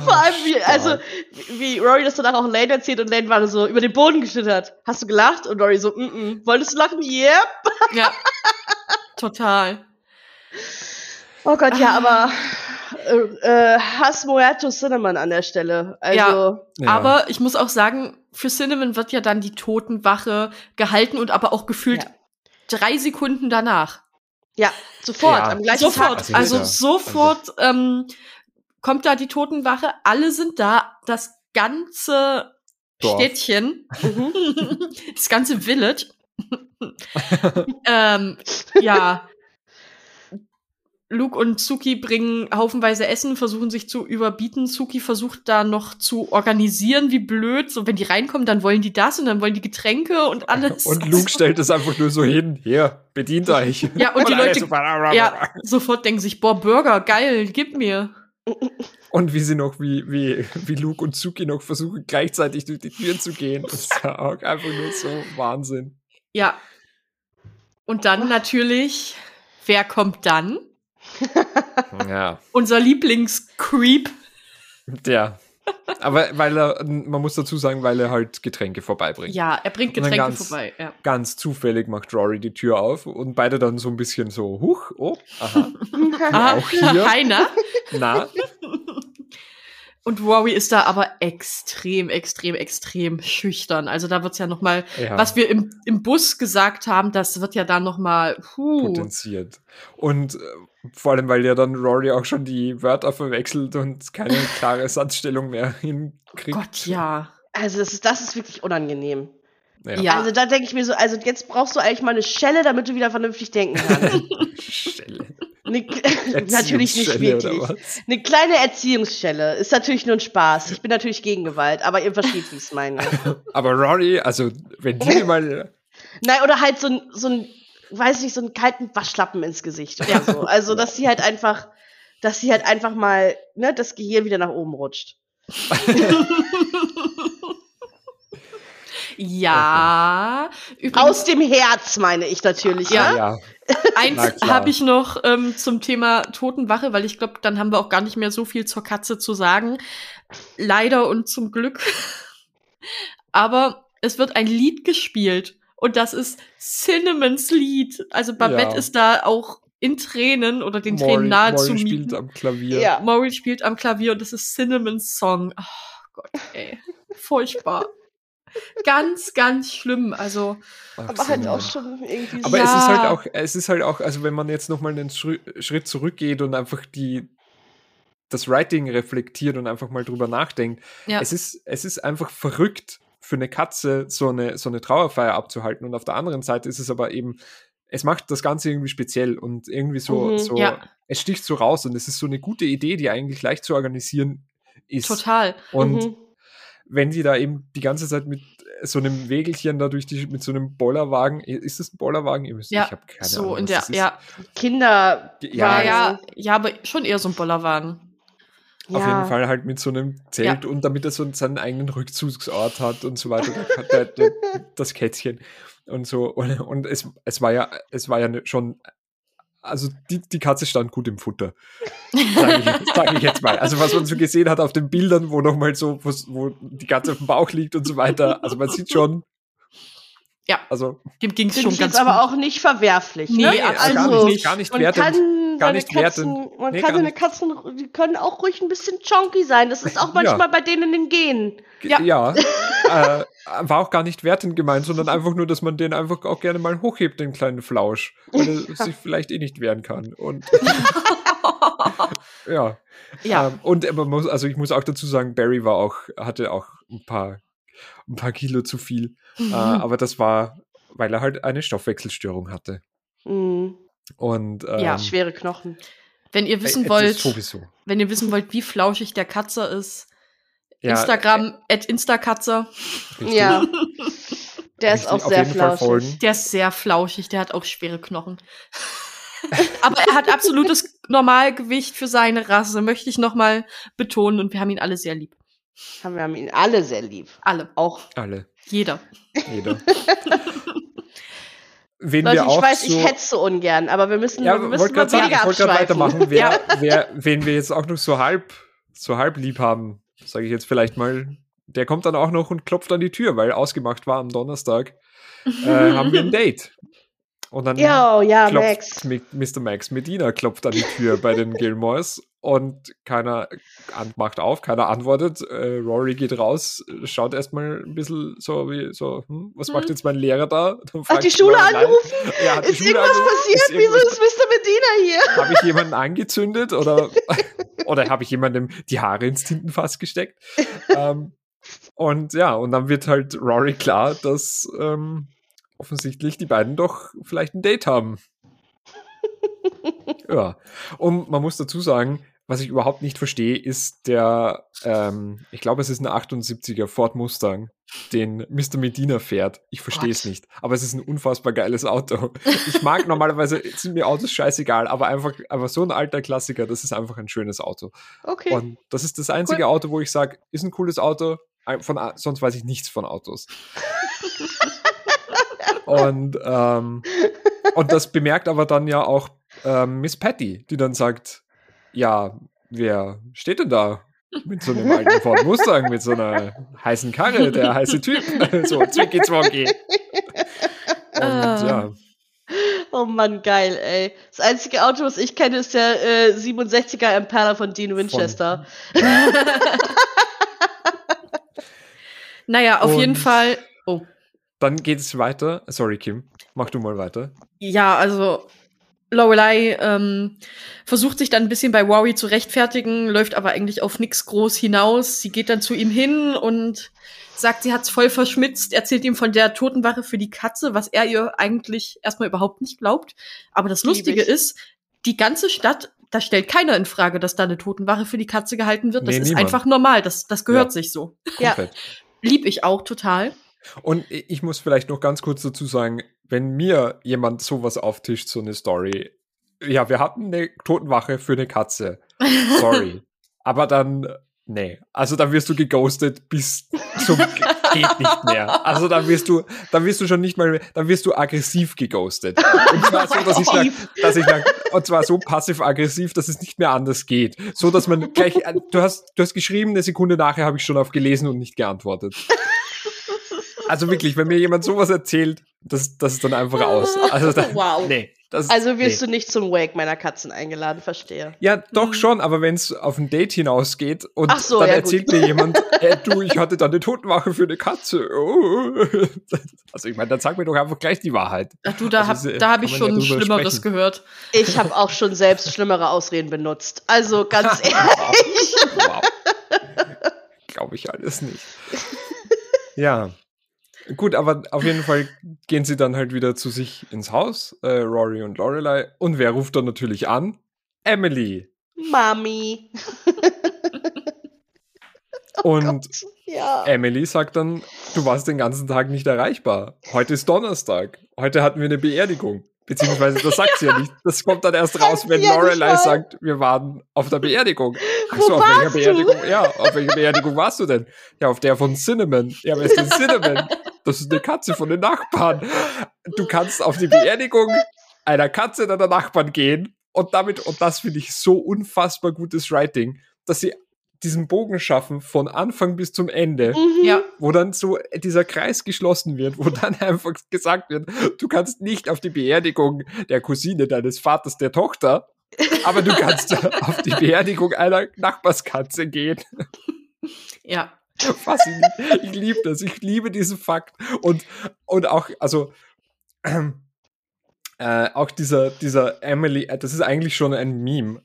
Vor allem, wie, also, wie Rory das danach auch Lane erzählt und Lane war so über den Boden geschlittert. Hast du gelacht? Und Rory so, mm, -mm. wolltest du lachen? Yep. Ja. Total. Oh Gott, ja, Ah. aber äh, äh, Hass Muerto Cinnamon an der Stelle. Also, Ja. Aber ich muss auch sagen, für Cinnamon wird ja dann die Totenwache gehalten und aber auch gefühlt Ja. drei Sekunden danach. Ja, sofort, Ja. am gleichen Sofort, Tag. Also also sofort ähm, kommt da die Totenwache, alle sind da, das ganze Dorf. Städtchen, Mhm. das ganze Village. ähm, ja. Luke und Suki bringen haufenweise Essen, versuchen sich zu überbieten. Suki versucht da noch zu organisieren, wie blöd. So, wenn die reinkommen, dann wollen die das und dann wollen die Getränke und alles. Und Luke stellt es einfach nur so hin. Hier, bedient euch. Ja, und die alle Leute- ja, sofort denken sich, boah, Burger, geil, gib mir. Und wie sie noch, wie, wie, wie Luke und Suki noch versuchen, gleichzeitig durch die Türen zu gehen. Das ist ja auch einfach nur so Wahnsinn. Ja. Und dann natürlich, wer kommt dann? Ja. Unser Lieblingscreep. Der. Aber weil er, man muss dazu sagen, weil er halt Getränke vorbeibringt. Ja, er bringt Getränke ganz- vorbei. Ja. Ganz zufällig macht Rory die Tür auf und beide dann so ein bisschen so, huch, oh, aha, Aha, auch hier. Heiner. na, Und Rory ist da aber extrem, extrem, extrem schüchtern. Also da wird's ja noch mal, ja. was wir im, im Bus gesagt haben, das wird ja dann noch mal, puh. potenziert. Und äh, vor allem, weil ja dann Rory auch schon die Wörter verwechselt und keine klare Satzstellung mehr hinkriegt. Gott, ja. Also, das ist, das ist wirklich unangenehm. Ja. Ja. Also, da denke ich mir so, also jetzt brauchst du eigentlich mal eine Schelle, damit du wieder vernünftig denken kannst. Stelle. Eine, natürlich nicht wirklich. Eine kleine Erziehungsschelle. Ist natürlich nur ein Spaß. Ich bin natürlich gegen Gewalt, aber ihr versteht, wie ich es meine. Aber Rory, also wenn die mal Nein, oder halt so ein, so ein, weiß nicht, so einen kalten Waschlappen ins Gesicht oder so. Also, dass sie halt einfach, dass sie halt einfach mal, ne, das Gehirn wieder nach oben rutscht. Ja. Übrigens, Aus dem Herz, meine ich natürlich, Ja. ne? ja, eins habe ich noch ähm, zum Thema Totenwache, weil ich glaube, dann haben wir auch gar nicht mehr so viel zur Katze zu sagen. Leider und zum Glück Aber es wird ein Lied gespielt und das ist Cinnamons Lied. Also Babette Ja. ist da auch in Tränen oder den Tränen Maury- nahe Maury zu spielt mieten. am Klavier. Ja. Maury spielt am Klavier und das ist Cinnamons Song. Oh Gott, ey. Furchtbar. Ganz, ganz schlimm. Also, Ach, Aber halt auch schon irgendwie Aber Ja. es ist halt auch, es ist halt auch, also wenn man jetzt nochmal einen Schri Schritt zurückgeht und einfach die das Writing reflektiert und einfach mal drüber nachdenkt, ja. es ist, es ist einfach verrückt für eine Katze so eine, so eine Trauerfeier abzuhalten. Und auf der anderen Seite ist es aber eben, es macht das Ganze irgendwie speziell und irgendwie so, Mhm. so Ja. es sticht so raus und es ist so eine gute Idee, die eigentlich leicht zu organisieren ist. total. Und Mhm. Wenn die da eben die ganze Zeit mit so einem Wägelchen da durch die, mit so einem Bollerwagen, ist das ein Bollerwagen? Ihr wisst, Ja, ich habe keine so Ahnung. in der, ja, Kinder. Ja, ja, ja. ja, ja, aber schon eher so ein Bollerwagen. Auf Ja. jeden Fall halt mit so einem Zelt und damit er so seinen eigenen Rückzugsort hat und so weiter. Der, der, der, das Kätzchen und so. Und, und es, es war ja, es war ja schon, also die, die Katze stand gut im Futter. Sage ich, sag ich jetzt mal. Also was man so gesehen hat auf den Bildern, wo nochmal so, wo, wo die Katze auf dem Bauch liegt und so weiter. Also man sieht schon. Ja. Also Dem ging's Finde schon ich ganz jetzt aber gut. auch nicht verwerflich. Nee, ne? Nee, also also, gar nicht, gar nicht man wertend. kann gar seine nicht Katzen, wertend. man Nee, kann gar seine nicht. Katzen, die können auch ruhig ein bisschen chonky sein. Das ist auch Ja. manchmal bei denen in den Genen. Ja. Ja, äh, war auch gar nicht wertend gemeint, sondern einfach nur, dass man den einfach auch gerne mal hochhebt, den kleinen Flausch, weil er sich vielleicht eh nicht wehren kann. Und ja. ja, Ähm, und aber muss, also ich muss auch dazu sagen, Barry war auch, hatte auch ein paar, ein paar Kilo zu viel. Mhm. Äh, aber das war, weil er halt eine Stoffwechselstörung hatte. Mhm. Und ähm, Ja. Schwere Knochen. wenn ihr äh, wissen wollt, sowieso. wenn ihr wissen wollt, wie flauschig der Katzer ist, Ja, Instagram at Instakatzer, richtig. Ja. Der ist auch auf sehr jeden Fall flauschig. der ist sehr flauschig, der hat auch schwere Knochen. Aber er hat absolutes Normalgewicht für seine Rasse, möchte ich nochmal betonen. Und wir haben ihn alle sehr lieb. Haben wir haben ihn alle sehr lieb. Alle. Auch. Alle, Jeder. jeder. Wen Leute, wir ich auch weiß, so, ich hetze ungern, aber wir müssen, Ja, wir müssen gerade mal sagen, weniger ich wollte gerade abschweifen. weitermachen. Wer, wer, wen wir jetzt auch noch so halb, so halb lieb haben, sage ich jetzt vielleicht mal, der kommt dann auch noch und klopft an die Tür, weil ausgemacht war am Donnerstag, äh, haben wir ein Date. Und dann Ja, ja, klopft Max. Mr. Max Medina klopft an die Tür bei den Gilmores und keiner macht auf, keiner antwortet. Äh, Rory geht raus, schaut erstmal ein bisschen so wie so, hm, was macht Hm. jetzt mein Lehrer da? Hat die Schule Lorelei- angerufen? Ja, Ist Schule irgendwas angerufen? passiert? Ist Wieso irgendwas ist Mr. Medina hier? habe ich jemanden angezündet oder, oder habe ich jemandem die Haare ins Tintenfass gesteckt? ähm, und ja, und dann wird halt Rory klar, dass ähm, offensichtlich die beiden doch vielleicht ein Date haben. ja, und man muss dazu sagen, was ich überhaupt nicht verstehe, ist der, ähm, ich glaube, es ist ein 78er Ford Mustang, den Mr. Medina fährt. Ich verstehe es nicht, aber es ist ein unfassbar geiles Auto. Ich mag normalerweise, sind mir Autos scheißegal, aber einfach, aber so ein alter Klassiker, das ist einfach ein schönes Auto. Okay. Und das ist das einzige Auto, wo ich sage, ist ein cooles Auto, von, sonst weiß ich nichts von Autos. und, ähm, und das bemerkt aber dann ja auch ähm, Miss Patty, die dann sagt, ja, wer steht denn da mit so einem alten Ford Mustang, mit so einer heißen Karre, der heiße Typ, so Zwinki Zwonki. Und Ah. ja, Oh Mann, geil, ey. Das einzige Auto, was ich kenne, ist der äh, 67er Impala von Dean Winchester. Naja, auf Und- jeden Fall. Dann geht es weiter. Sorry, Kim, mach du mal weiter. Ja, also Lorelei ähm, versucht sich dann ein bisschen bei Rory zu rechtfertigen, läuft aber eigentlich auf nix groß hinaus. Sie geht dann zu ihm hin und sagt, sie hat's voll verschmitzt, erzählt ihm von der Totenwache für die Katze, was er ihr eigentlich erstmal überhaupt nicht glaubt. Aber das Lustige ist, die ganze Stadt, da stellt keiner in Frage, dass da eine Totenwache für die Katze gehalten wird. Das Nee, ist niemand. einfach normal, das, das gehört Ja. sich so. Ja. Komplett. Lieb ich auch total. Und ich muss vielleicht noch ganz kurz dazu sagen, wenn mir jemand sowas auftischt, so eine Story, ja, wir hatten eine Totenwache für eine Katze. Sorry. Aber dann, nee. Also dann wirst du geghostet bis zum Ge- geht nicht mehr. Also dann wirst du, dann wirst du schon nicht mal, mehr- dann wirst du aggressiv geghostet. Und zwar so, dass ich sag, dass ich sag, und zwar so passiv-aggressiv, dass es nicht mehr anders geht. So, dass man gleich, du hast, du hast geschrieben, eine Sekunde nachher habe ich schon auf gelesen und nicht geantwortet. Also wirklich, wenn mir jemand sowas erzählt, das, das ist dann einfach aus. Also dann, Wow. Nee. Das, Also wirst nee. du nicht zum Wake meiner Katzen eingeladen, verstehe. Ja, doch Mhm. schon, aber wenn es auf ein Date hinausgeht und so, dann ja, erzählt gut. mir jemand, äh, du, ich hatte da eine Totenwache für eine Katze. Oh. Also ich meine, dann sag mir doch einfach gleich die Wahrheit. Ach du, da Also, habe äh, da hab kann ich schon ja Schlimmeres sprechen. gehört. Ich habe auch schon selbst schlimmere Ausreden benutzt. Also ganz ehrlich. Wow. Glaube ich alles nicht. Ja. Gut, aber auf jeden Fall gehen sie dann halt wieder zu sich ins Haus, äh, Rory und Lorelei. Und wer ruft dann natürlich an? Emily. Mami. Und Ja. Emily sagt dann, du warst den ganzen Tag nicht erreichbar. Heute ist Donnerstag. Heute hatten wir eine Beerdigung. Beziehungsweise, das sagt sie ja nicht. Das kommt dann erst raus, wenn ja Lorelei sagt, wir waren auf der Beerdigung. Ach Wo so, auf welcher du? Beerdigung? Ja, auf welcher Beerdigung warst du denn? Ja, auf der von Cinnamon. Ja, wer ist denn Cinnamon? Das ist eine Katze von den Nachbarn. Du kannst auf die Beerdigung einer Katze deiner Nachbarn gehen und damit, und das finde ich so unfassbar gutes Writing, dass sie diesen Bogen schaffen von Anfang bis zum Ende Mhm. Ja, wo dann so dieser Kreis geschlossen wird, wo dann einfach gesagt wird, du kannst nicht auf die Beerdigung der Cousine deines Vaters der Tochter, aber du kannst auf die Beerdigung einer Nachbarskatze gehen. ja. Faszinierend. Ich liebe das. Ich liebe diesen Fakt. Und, und auch, also, äh, auch dieser, dieser Emily, äh, das ist eigentlich schon ein Meme,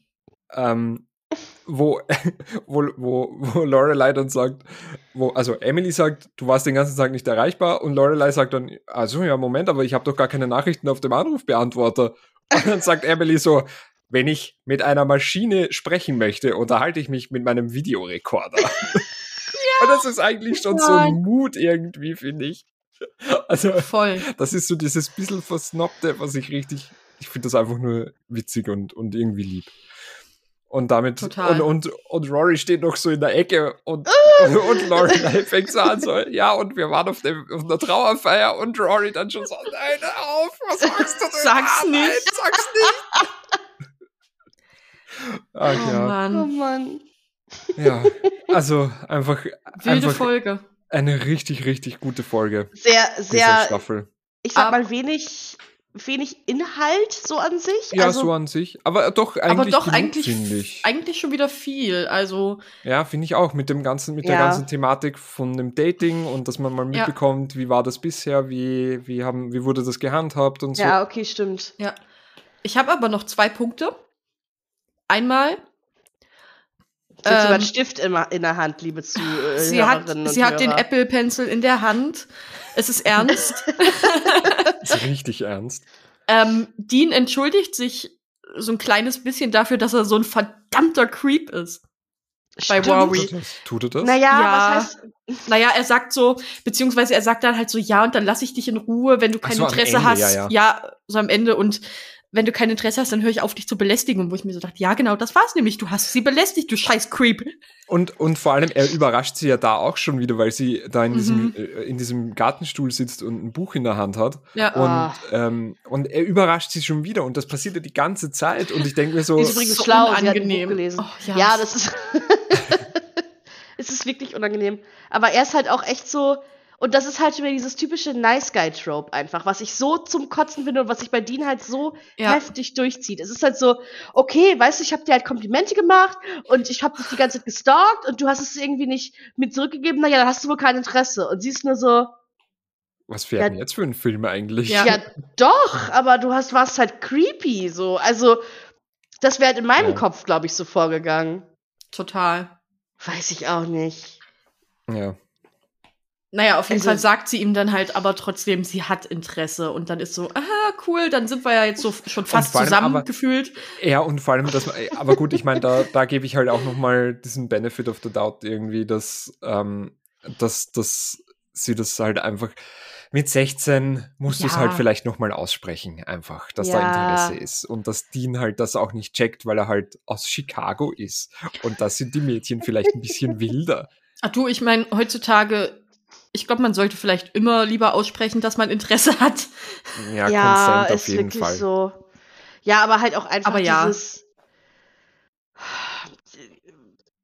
ähm, wo, wo, wo, wo Lorelei dann sagt, wo, also Emily sagt, du warst den ganzen Tag nicht erreichbar und Lorelei sagt dann, also ja, Moment, aber ich habe doch gar keine Nachrichten auf dem Anrufbeantworter. Und dann sagt Emily so, wenn ich mit einer Maschine sprechen möchte, unterhalte ich mich mit meinem Videorekorder. Und das ist eigentlich schon so ein Mut irgendwie, finde ich. Also, Voll. das ist so dieses bisschen Versnobte, was ich richtig, ich finde das einfach nur witzig und, und irgendwie lieb. Und damit, Total. und, und, und Rory steht noch so in der Ecke und, und Lorelei fängt so an, so, ja, und wir waren auf, dem, auf einer Trauerfeier und Rory dann schon so, nein, auf, was sagst du denn? Sag's Ah, Nein, nicht. sag's nicht. Ach Oh ja, Oh Mann. Ja, also einfach, Wilde einfach Folge. eine richtig, richtig gute Folge Sehr, sehr, Staffel. ich sag Ab- mal, wenig, wenig Inhalt so an sich. Ja, also, so an sich. Aber doch eigentlich Aber doch genug, eigentlich, finde ich. eigentlich schon wieder viel. Also, Ja, finde ich auch. Mit dem ganzen, mit der Ja. ganzen Thematik von dem Dating und dass man mal Ja. mitbekommt, wie war das bisher, wie, wie haben, wie wurde das gehandhabt und so. ja, okay, stimmt. ja. Ich habe aber noch zwei Punkte. Einmal, Sie hat sogar einen Ähm, Stift immer in der Hand, liebe Zuhörerinnen sie hat, und sie hat den. Apple Pencil in der Hand. Es ist ernst. Ist richtig ernst. ähm, Dean entschuldigt sich so ein kleines bisschen dafür, dass er so ein verdammter Creep ist. Bei Stimmt. Rory. Tut er das? Tut er das? Naja, Ja. was heißt, Naja, er sagt so, beziehungsweise er sagt dann halt so, ja, und dann lass ich dich in Ruhe, wenn du kein so, Interesse Ende, hast. ja, ja. so am Ende. Und wenn du kein Interesse hast, dann höre ich auf, dich zu belästigen. Wo ich mir so dachte, ja, genau, das war's nämlich. Du hast sie belästigt, du scheiß Creep. Und, und vor allem, er überrascht sie ja da auch schon wieder, weil sie da in, Mhm. diesem, äh, in diesem Gartenstuhl sitzt und ein Buch in der Hand hat. Ja. Und, ähm, und er überrascht sie schon wieder und das passiert ja die ganze Zeit. Und ich denke mir so, Die ist übrigens so schlau, sie hat ein unangenehm. Buch gelesen. Oh, ja. ja. das ist. es ist wirklich unangenehm. Aber er ist halt auch echt so. Und das ist halt schon wieder dieses typische Nice Guy Trope einfach, was ich so zum Kotzen finde und was sich bei Dean halt so Ja. heftig durchzieht. Es ist halt so, okay, weißt du, ich habe dir halt Komplimente gemacht und ich habe dich die ganze Zeit gestalkt und du hast es irgendwie nicht mit zurückgegeben. Naja, dann hast du wohl kein Interesse. Und sie ist nur so, was wäre Ja. denn jetzt für ein Film eigentlich? Ja. ja, doch, aber du hast warst halt creepy so. Also das wäre halt in meinem Ja. Kopf, glaube ich, so vorgegangen. Total. Weiß ich auch nicht. ja. Naja, auf jeden Also- Fall sagt sie ihm dann halt aber trotzdem, sie hat Interesse. Und dann ist so, aha, cool, dann sind wir ja jetzt so schon fast vor allem zusammen aber- gefühlt. Ja, und vor allem, dass man, aber gut, ich meine, da, da gebe ich halt auch nochmal diesen Benefit of the Doubt irgendwie, dass, ähm, dass, dass sie das halt einfach mit 16 musst du es Ja. halt vielleicht nochmal aussprechen, einfach, dass da Ja. Interesse ist. Und dass Dean halt das auch nicht checkt, weil er halt aus Chicago ist. Und da sind die Mädchen vielleicht ein bisschen wilder. Ach du, ich meine, heutzutage, ich glaube, man sollte vielleicht immer lieber aussprechen, dass man Interesse hat. Ja, ja, Consent auf ist jeden wirklich Fall. so. Ja, aber halt auch einfach Aber ja. dieses.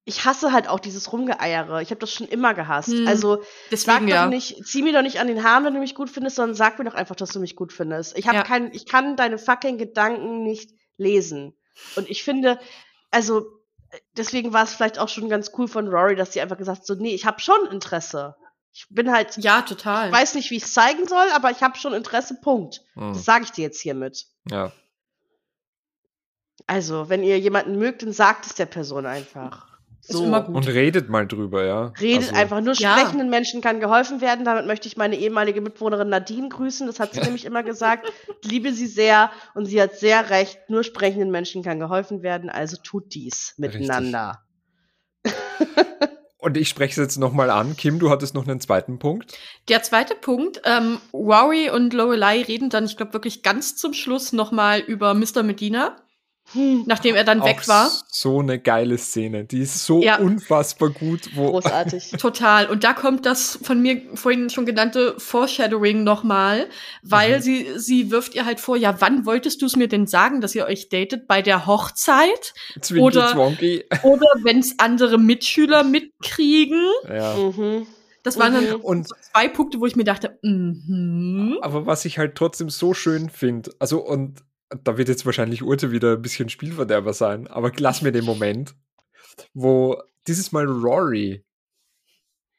ich hasse halt auch dieses Rumgeeiere. Ich habe das schon immer gehasst. Hm, Also sag Deswegen doch ja. nicht, zieh mir doch nicht an den Haaren, wenn du mich gut findest, sondern sag mir doch einfach, dass du mich gut findest. Ich habe Ja. kein, ich kann deine fucking Gedanken nicht lesen. Und ich finde, also deswegen war es vielleicht auch schon ganz cool von Rory, dass sie einfach gesagt hat, so nee, ich habe schon Interesse. Ich bin halt, Ja, total. ich weiß nicht, wie ich es zeigen soll, aber ich habe schon Interesse. Punkt. Hm. Das sage ich dir jetzt hiermit. Ja. Also, wenn ihr jemanden mögt, dann sagt es der Person einfach. Ist So. immer gut. Und redet mal drüber, ja. Redet Also, einfach. Nur Ja. sprechenden Menschen kann geholfen werden. Damit möchte ich meine ehemalige Mitbewohnerin Nadine grüßen. Das hat sie nämlich immer gesagt. Ich liebe sie sehr und sie hat sehr recht. Nur sprechenden Menschen kann geholfen werden. Also tut dies miteinander. Und ich spreche es jetzt nochmal an. Kim, du hattest noch einen zweiten Punkt. Der zweite Punkt, ähm, Rory und Lorelei reden dann, ich glaube, wirklich ganz zum Schluss nochmal über Mr. Medina, Hm, nachdem er dann weg Auch war. So eine geile Szene. Die ist so Ja. unfassbar gut, wo großartig. Total. Und da kommt das von mir vorhin schon genannte Foreshadowing nochmal, weil Mhm. sie, sie wirft ihr halt vor, ja, wann wolltest du es mir denn sagen, dass ihr euch datet? Bei der Hochzeit? Zwinky Oder- Zwonky. Oder wenn's andere Mitschüler mitkriegen? Ja. mhm. Das waren Mhm. dann Und zwei Punkte, wo ich mir dachte, mhm. aber was ich halt trotzdem so schön finde, also und da wird jetzt wahrscheinlich Urte wieder ein bisschen Spielverderber sein, aber lass mir den Moment, wo dieses Mal Rory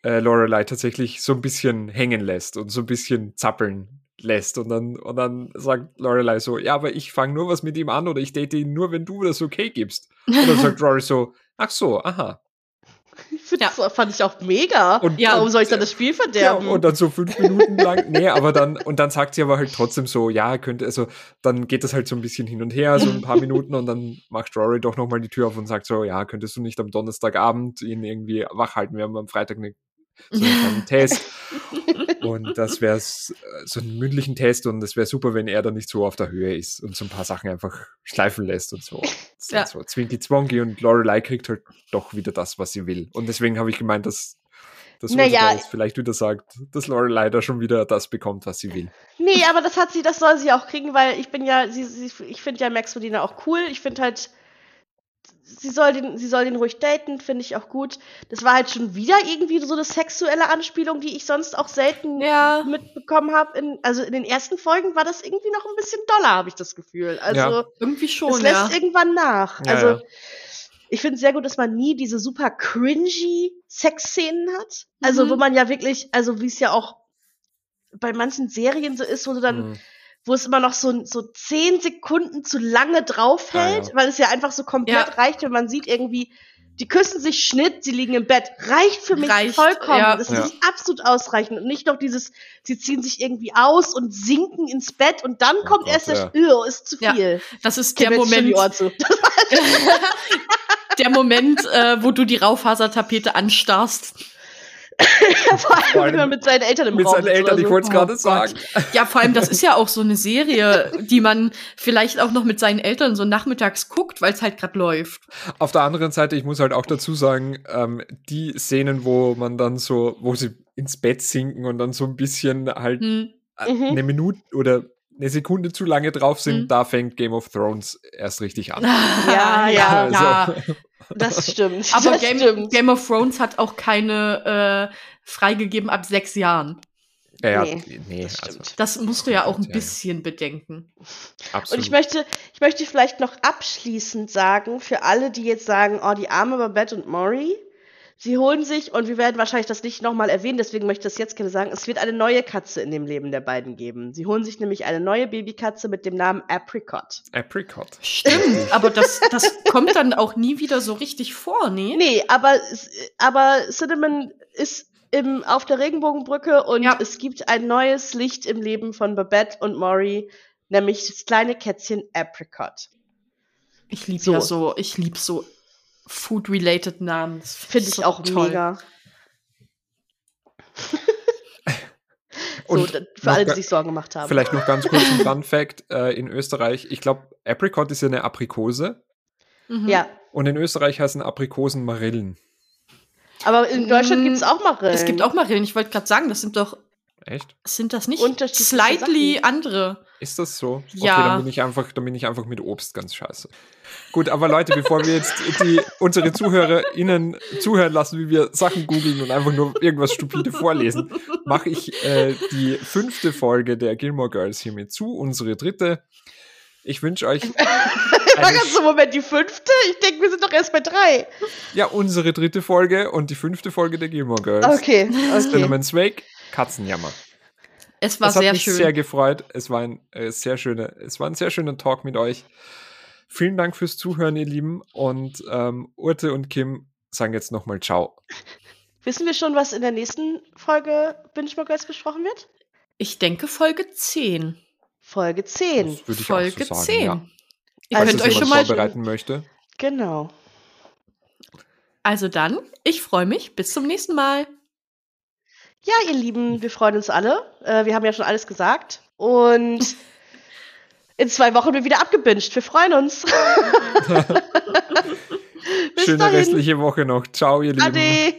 äh, Lorelei tatsächlich so ein bisschen hängen lässt und so ein bisschen zappeln lässt und dann und dann sagt Lorelei so, ja, aber ich fange nur was mit ihm an oder ich date ihn nur, wenn du das okay gibst. Und dann sagt Rory so, ach so, aha. Ich find Ja. Das fand ich auch mega. Und- Ja. Warum soll ich dann das Spiel Ja, verderben? und dann so fünf Minuten lang, nee, aber dann, und dann sagt sie aber halt trotzdem so, ja, könnte, also, dann geht das halt so ein bisschen hin und her, so ein paar Minuten, und dann macht Rory doch nochmal die Tür auf und sagt so, ja, könntest du nicht am Donnerstagabend ihn irgendwie wach halten? Wir haben am Freitag eine, so einen kleinen Test. Und das wäre so einen mündlichen Test und es wäre super, wenn er dann nicht so auf der Höhe ist und so ein paar Sachen einfach schleifen lässt und so. Ja. so Zwinky Zwonky und Lorelei kriegt halt doch wieder das, was sie will. Und deswegen habe ich gemeint, dass dass Naja. Jetzt vielleicht wieder sagt, dass Lorelei da schon wieder das bekommt, was sie will. Nee, aber das hat sie, das soll sie auch kriegen, weil ich bin ja, sie, sie, ich finde ja Max Medina auch cool. Ich finde halt, sie soll den, sie soll den ruhig daten, finde ich auch gut. Das war halt schon wieder irgendwie so eine sexuelle Anspielung, die ich sonst auch selten Ja. mitbekommen habe. Also in den ersten Folgen war das irgendwie noch ein bisschen doller, habe ich das Gefühl. Also Ja. Irgendwie es schon, lässt ja. irgendwann nach. Ja, also ja. ich finde es sehr gut, dass man nie diese super cringy Sexszenen hat. Also Mhm. wo man ja wirklich, also wie es ja auch bei manchen Serien so ist, wo du dann Mhm. Wo es immer noch so, so zehn Sekunden zu lange draufhält, Ja, ja. weil es ja einfach so komplett Ja. reicht, wenn man sieht irgendwie, die küssen sich Schnitt, sie liegen im Bett. Reicht für mich Reicht, vollkommen. ja. Das Ja. ist absolut ausreichend. Und nicht noch dieses, sie ziehen sich irgendwie aus und sinken ins Bett und dann Oh kommt Gott, erst der ja. Irr, ist zu Ja. viel. Das ist der Moment, der Moment, äh, wo du die Raufasertapete anstarrst. Vor allem, Vor allem wenn man mit seinen Eltern im Mit Raum seinen sitzt Eltern, oder ich so. wollte es Oh gerade sagen. Ja, vor allem, das ist ja auch so eine Serie, die man vielleicht auch noch mit seinen Eltern so nachmittags guckt, weil es halt gerade läuft. Auf der anderen Seite, ich muss halt auch dazu sagen, ähm, die Szenen, wo man dann so, wo sie ins Bett sinken und dann so ein bisschen halt Hm. äh, Mhm. eine Minute oder eine Sekunde zu lange drauf sind, Mhm. da fängt Game of Thrones erst richtig an. Ja, ja, ja. Das stimmt. Aber das Game, stimmt. Game of Thrones hat auch keine äh, freigegeben ab sechs Jahren. Ja, ja, Nee, nee, das also stimmt. Das musst du ja auch ein Ja, ja. bisschen bedenken. absolut. Und ich möchte, ich möchte vielleicht noch abschließend sagen, für alle, die jetzt sagen, oh, die arme Babette und Maury, sie holen sich, und wir werden wahrscheinlich das nicht nochmal erwähnen, deswegen möchte ich das jetzt gerne sagen, es wird eine neue Katze in dem Leben der beiden geben. Sie holen sich nämlich eine neue Babykatze mit dem Namen Apricot. Apricot. Stimmt, aber das, das kommt dann auch nie wieder so richtig vor, nee? Nee, aber, aber Cinnamon ist im, auf der Regenbogenbrücke und Ja. es gibt ein neues Licht im Leben von Babette und Maury, nämlich das kleine Kätzchen Apricot. Ich liebe So. ja so, ich liebe so Food-related Namen. Finde ich so auch toll. mega. So, Und da- für alle, die sich Sorgen gemacht haben. Vielleicht noch ganz kurz ein Fun Fact. Äh, in Österreich, ich glaube, Apricot ist ja eine Aprikose Mhm. Ja, und in Österreich heißen Aprikosen Marillen. aber in Deutschland gibt es auch Marillen. Es gibt auch Marillen. Ich wollte gerade sagen, das sind doch Echt? Sind das nicht slightly Sachen. andere? Ist das so? Ja. Okay, dann bin ich einfach, dann bin ich einfach mit Obst ganz scheiße. Gut, aber Leute, bevor wir jetzt die, unsere ZuhörerInnen zuhören lassen, wie wir Sachen googeln und einfach nur irgendwas stupide vorlesen, mache ich äh, die fünfte Folge der Gilmore Girls hiermit zu, unsere dritte. Ich wünsche euch War ganz so, Moment, die fünfte? Ich denke, wir sind doch erst bei drei. ja, unsere dritte Folge und die fünfte Folge der Gilmore Girls. Okay, okay. Cinnamon's Wake, Katzenjammer. Es war das hat sehr mich schön. sehr gefreut. Es war ein äh, sehr schöner, es war ein sehr schöner Talk mit euch. Vielen Dank fürs Zuhören, ihr Lieben. Und ähm, Urte und Kim sagen jetzt nochmal Ciao. Wissen wir schon, was in der nächsten Folge Binge Girls besprochen wird? ich denke Folge 10. Folge 10. Das würde ich Folge auch so sagen, 10. Ja. Ihr Also könnt euch es schon mal. vorbereiten möchte. Genau. Also dann, ich freue mich. Bis zum nächsten Mal. Ja, ihr Lieben, wir freuen uns alle. Äh, wir haben ja schon alles gesagt. Und in zwei Wochen wird wieder abgebinged. Wir freuen uns. Bis Schöne dahin. restliche Woche noch. Ciao, ihr Lieben. Ade.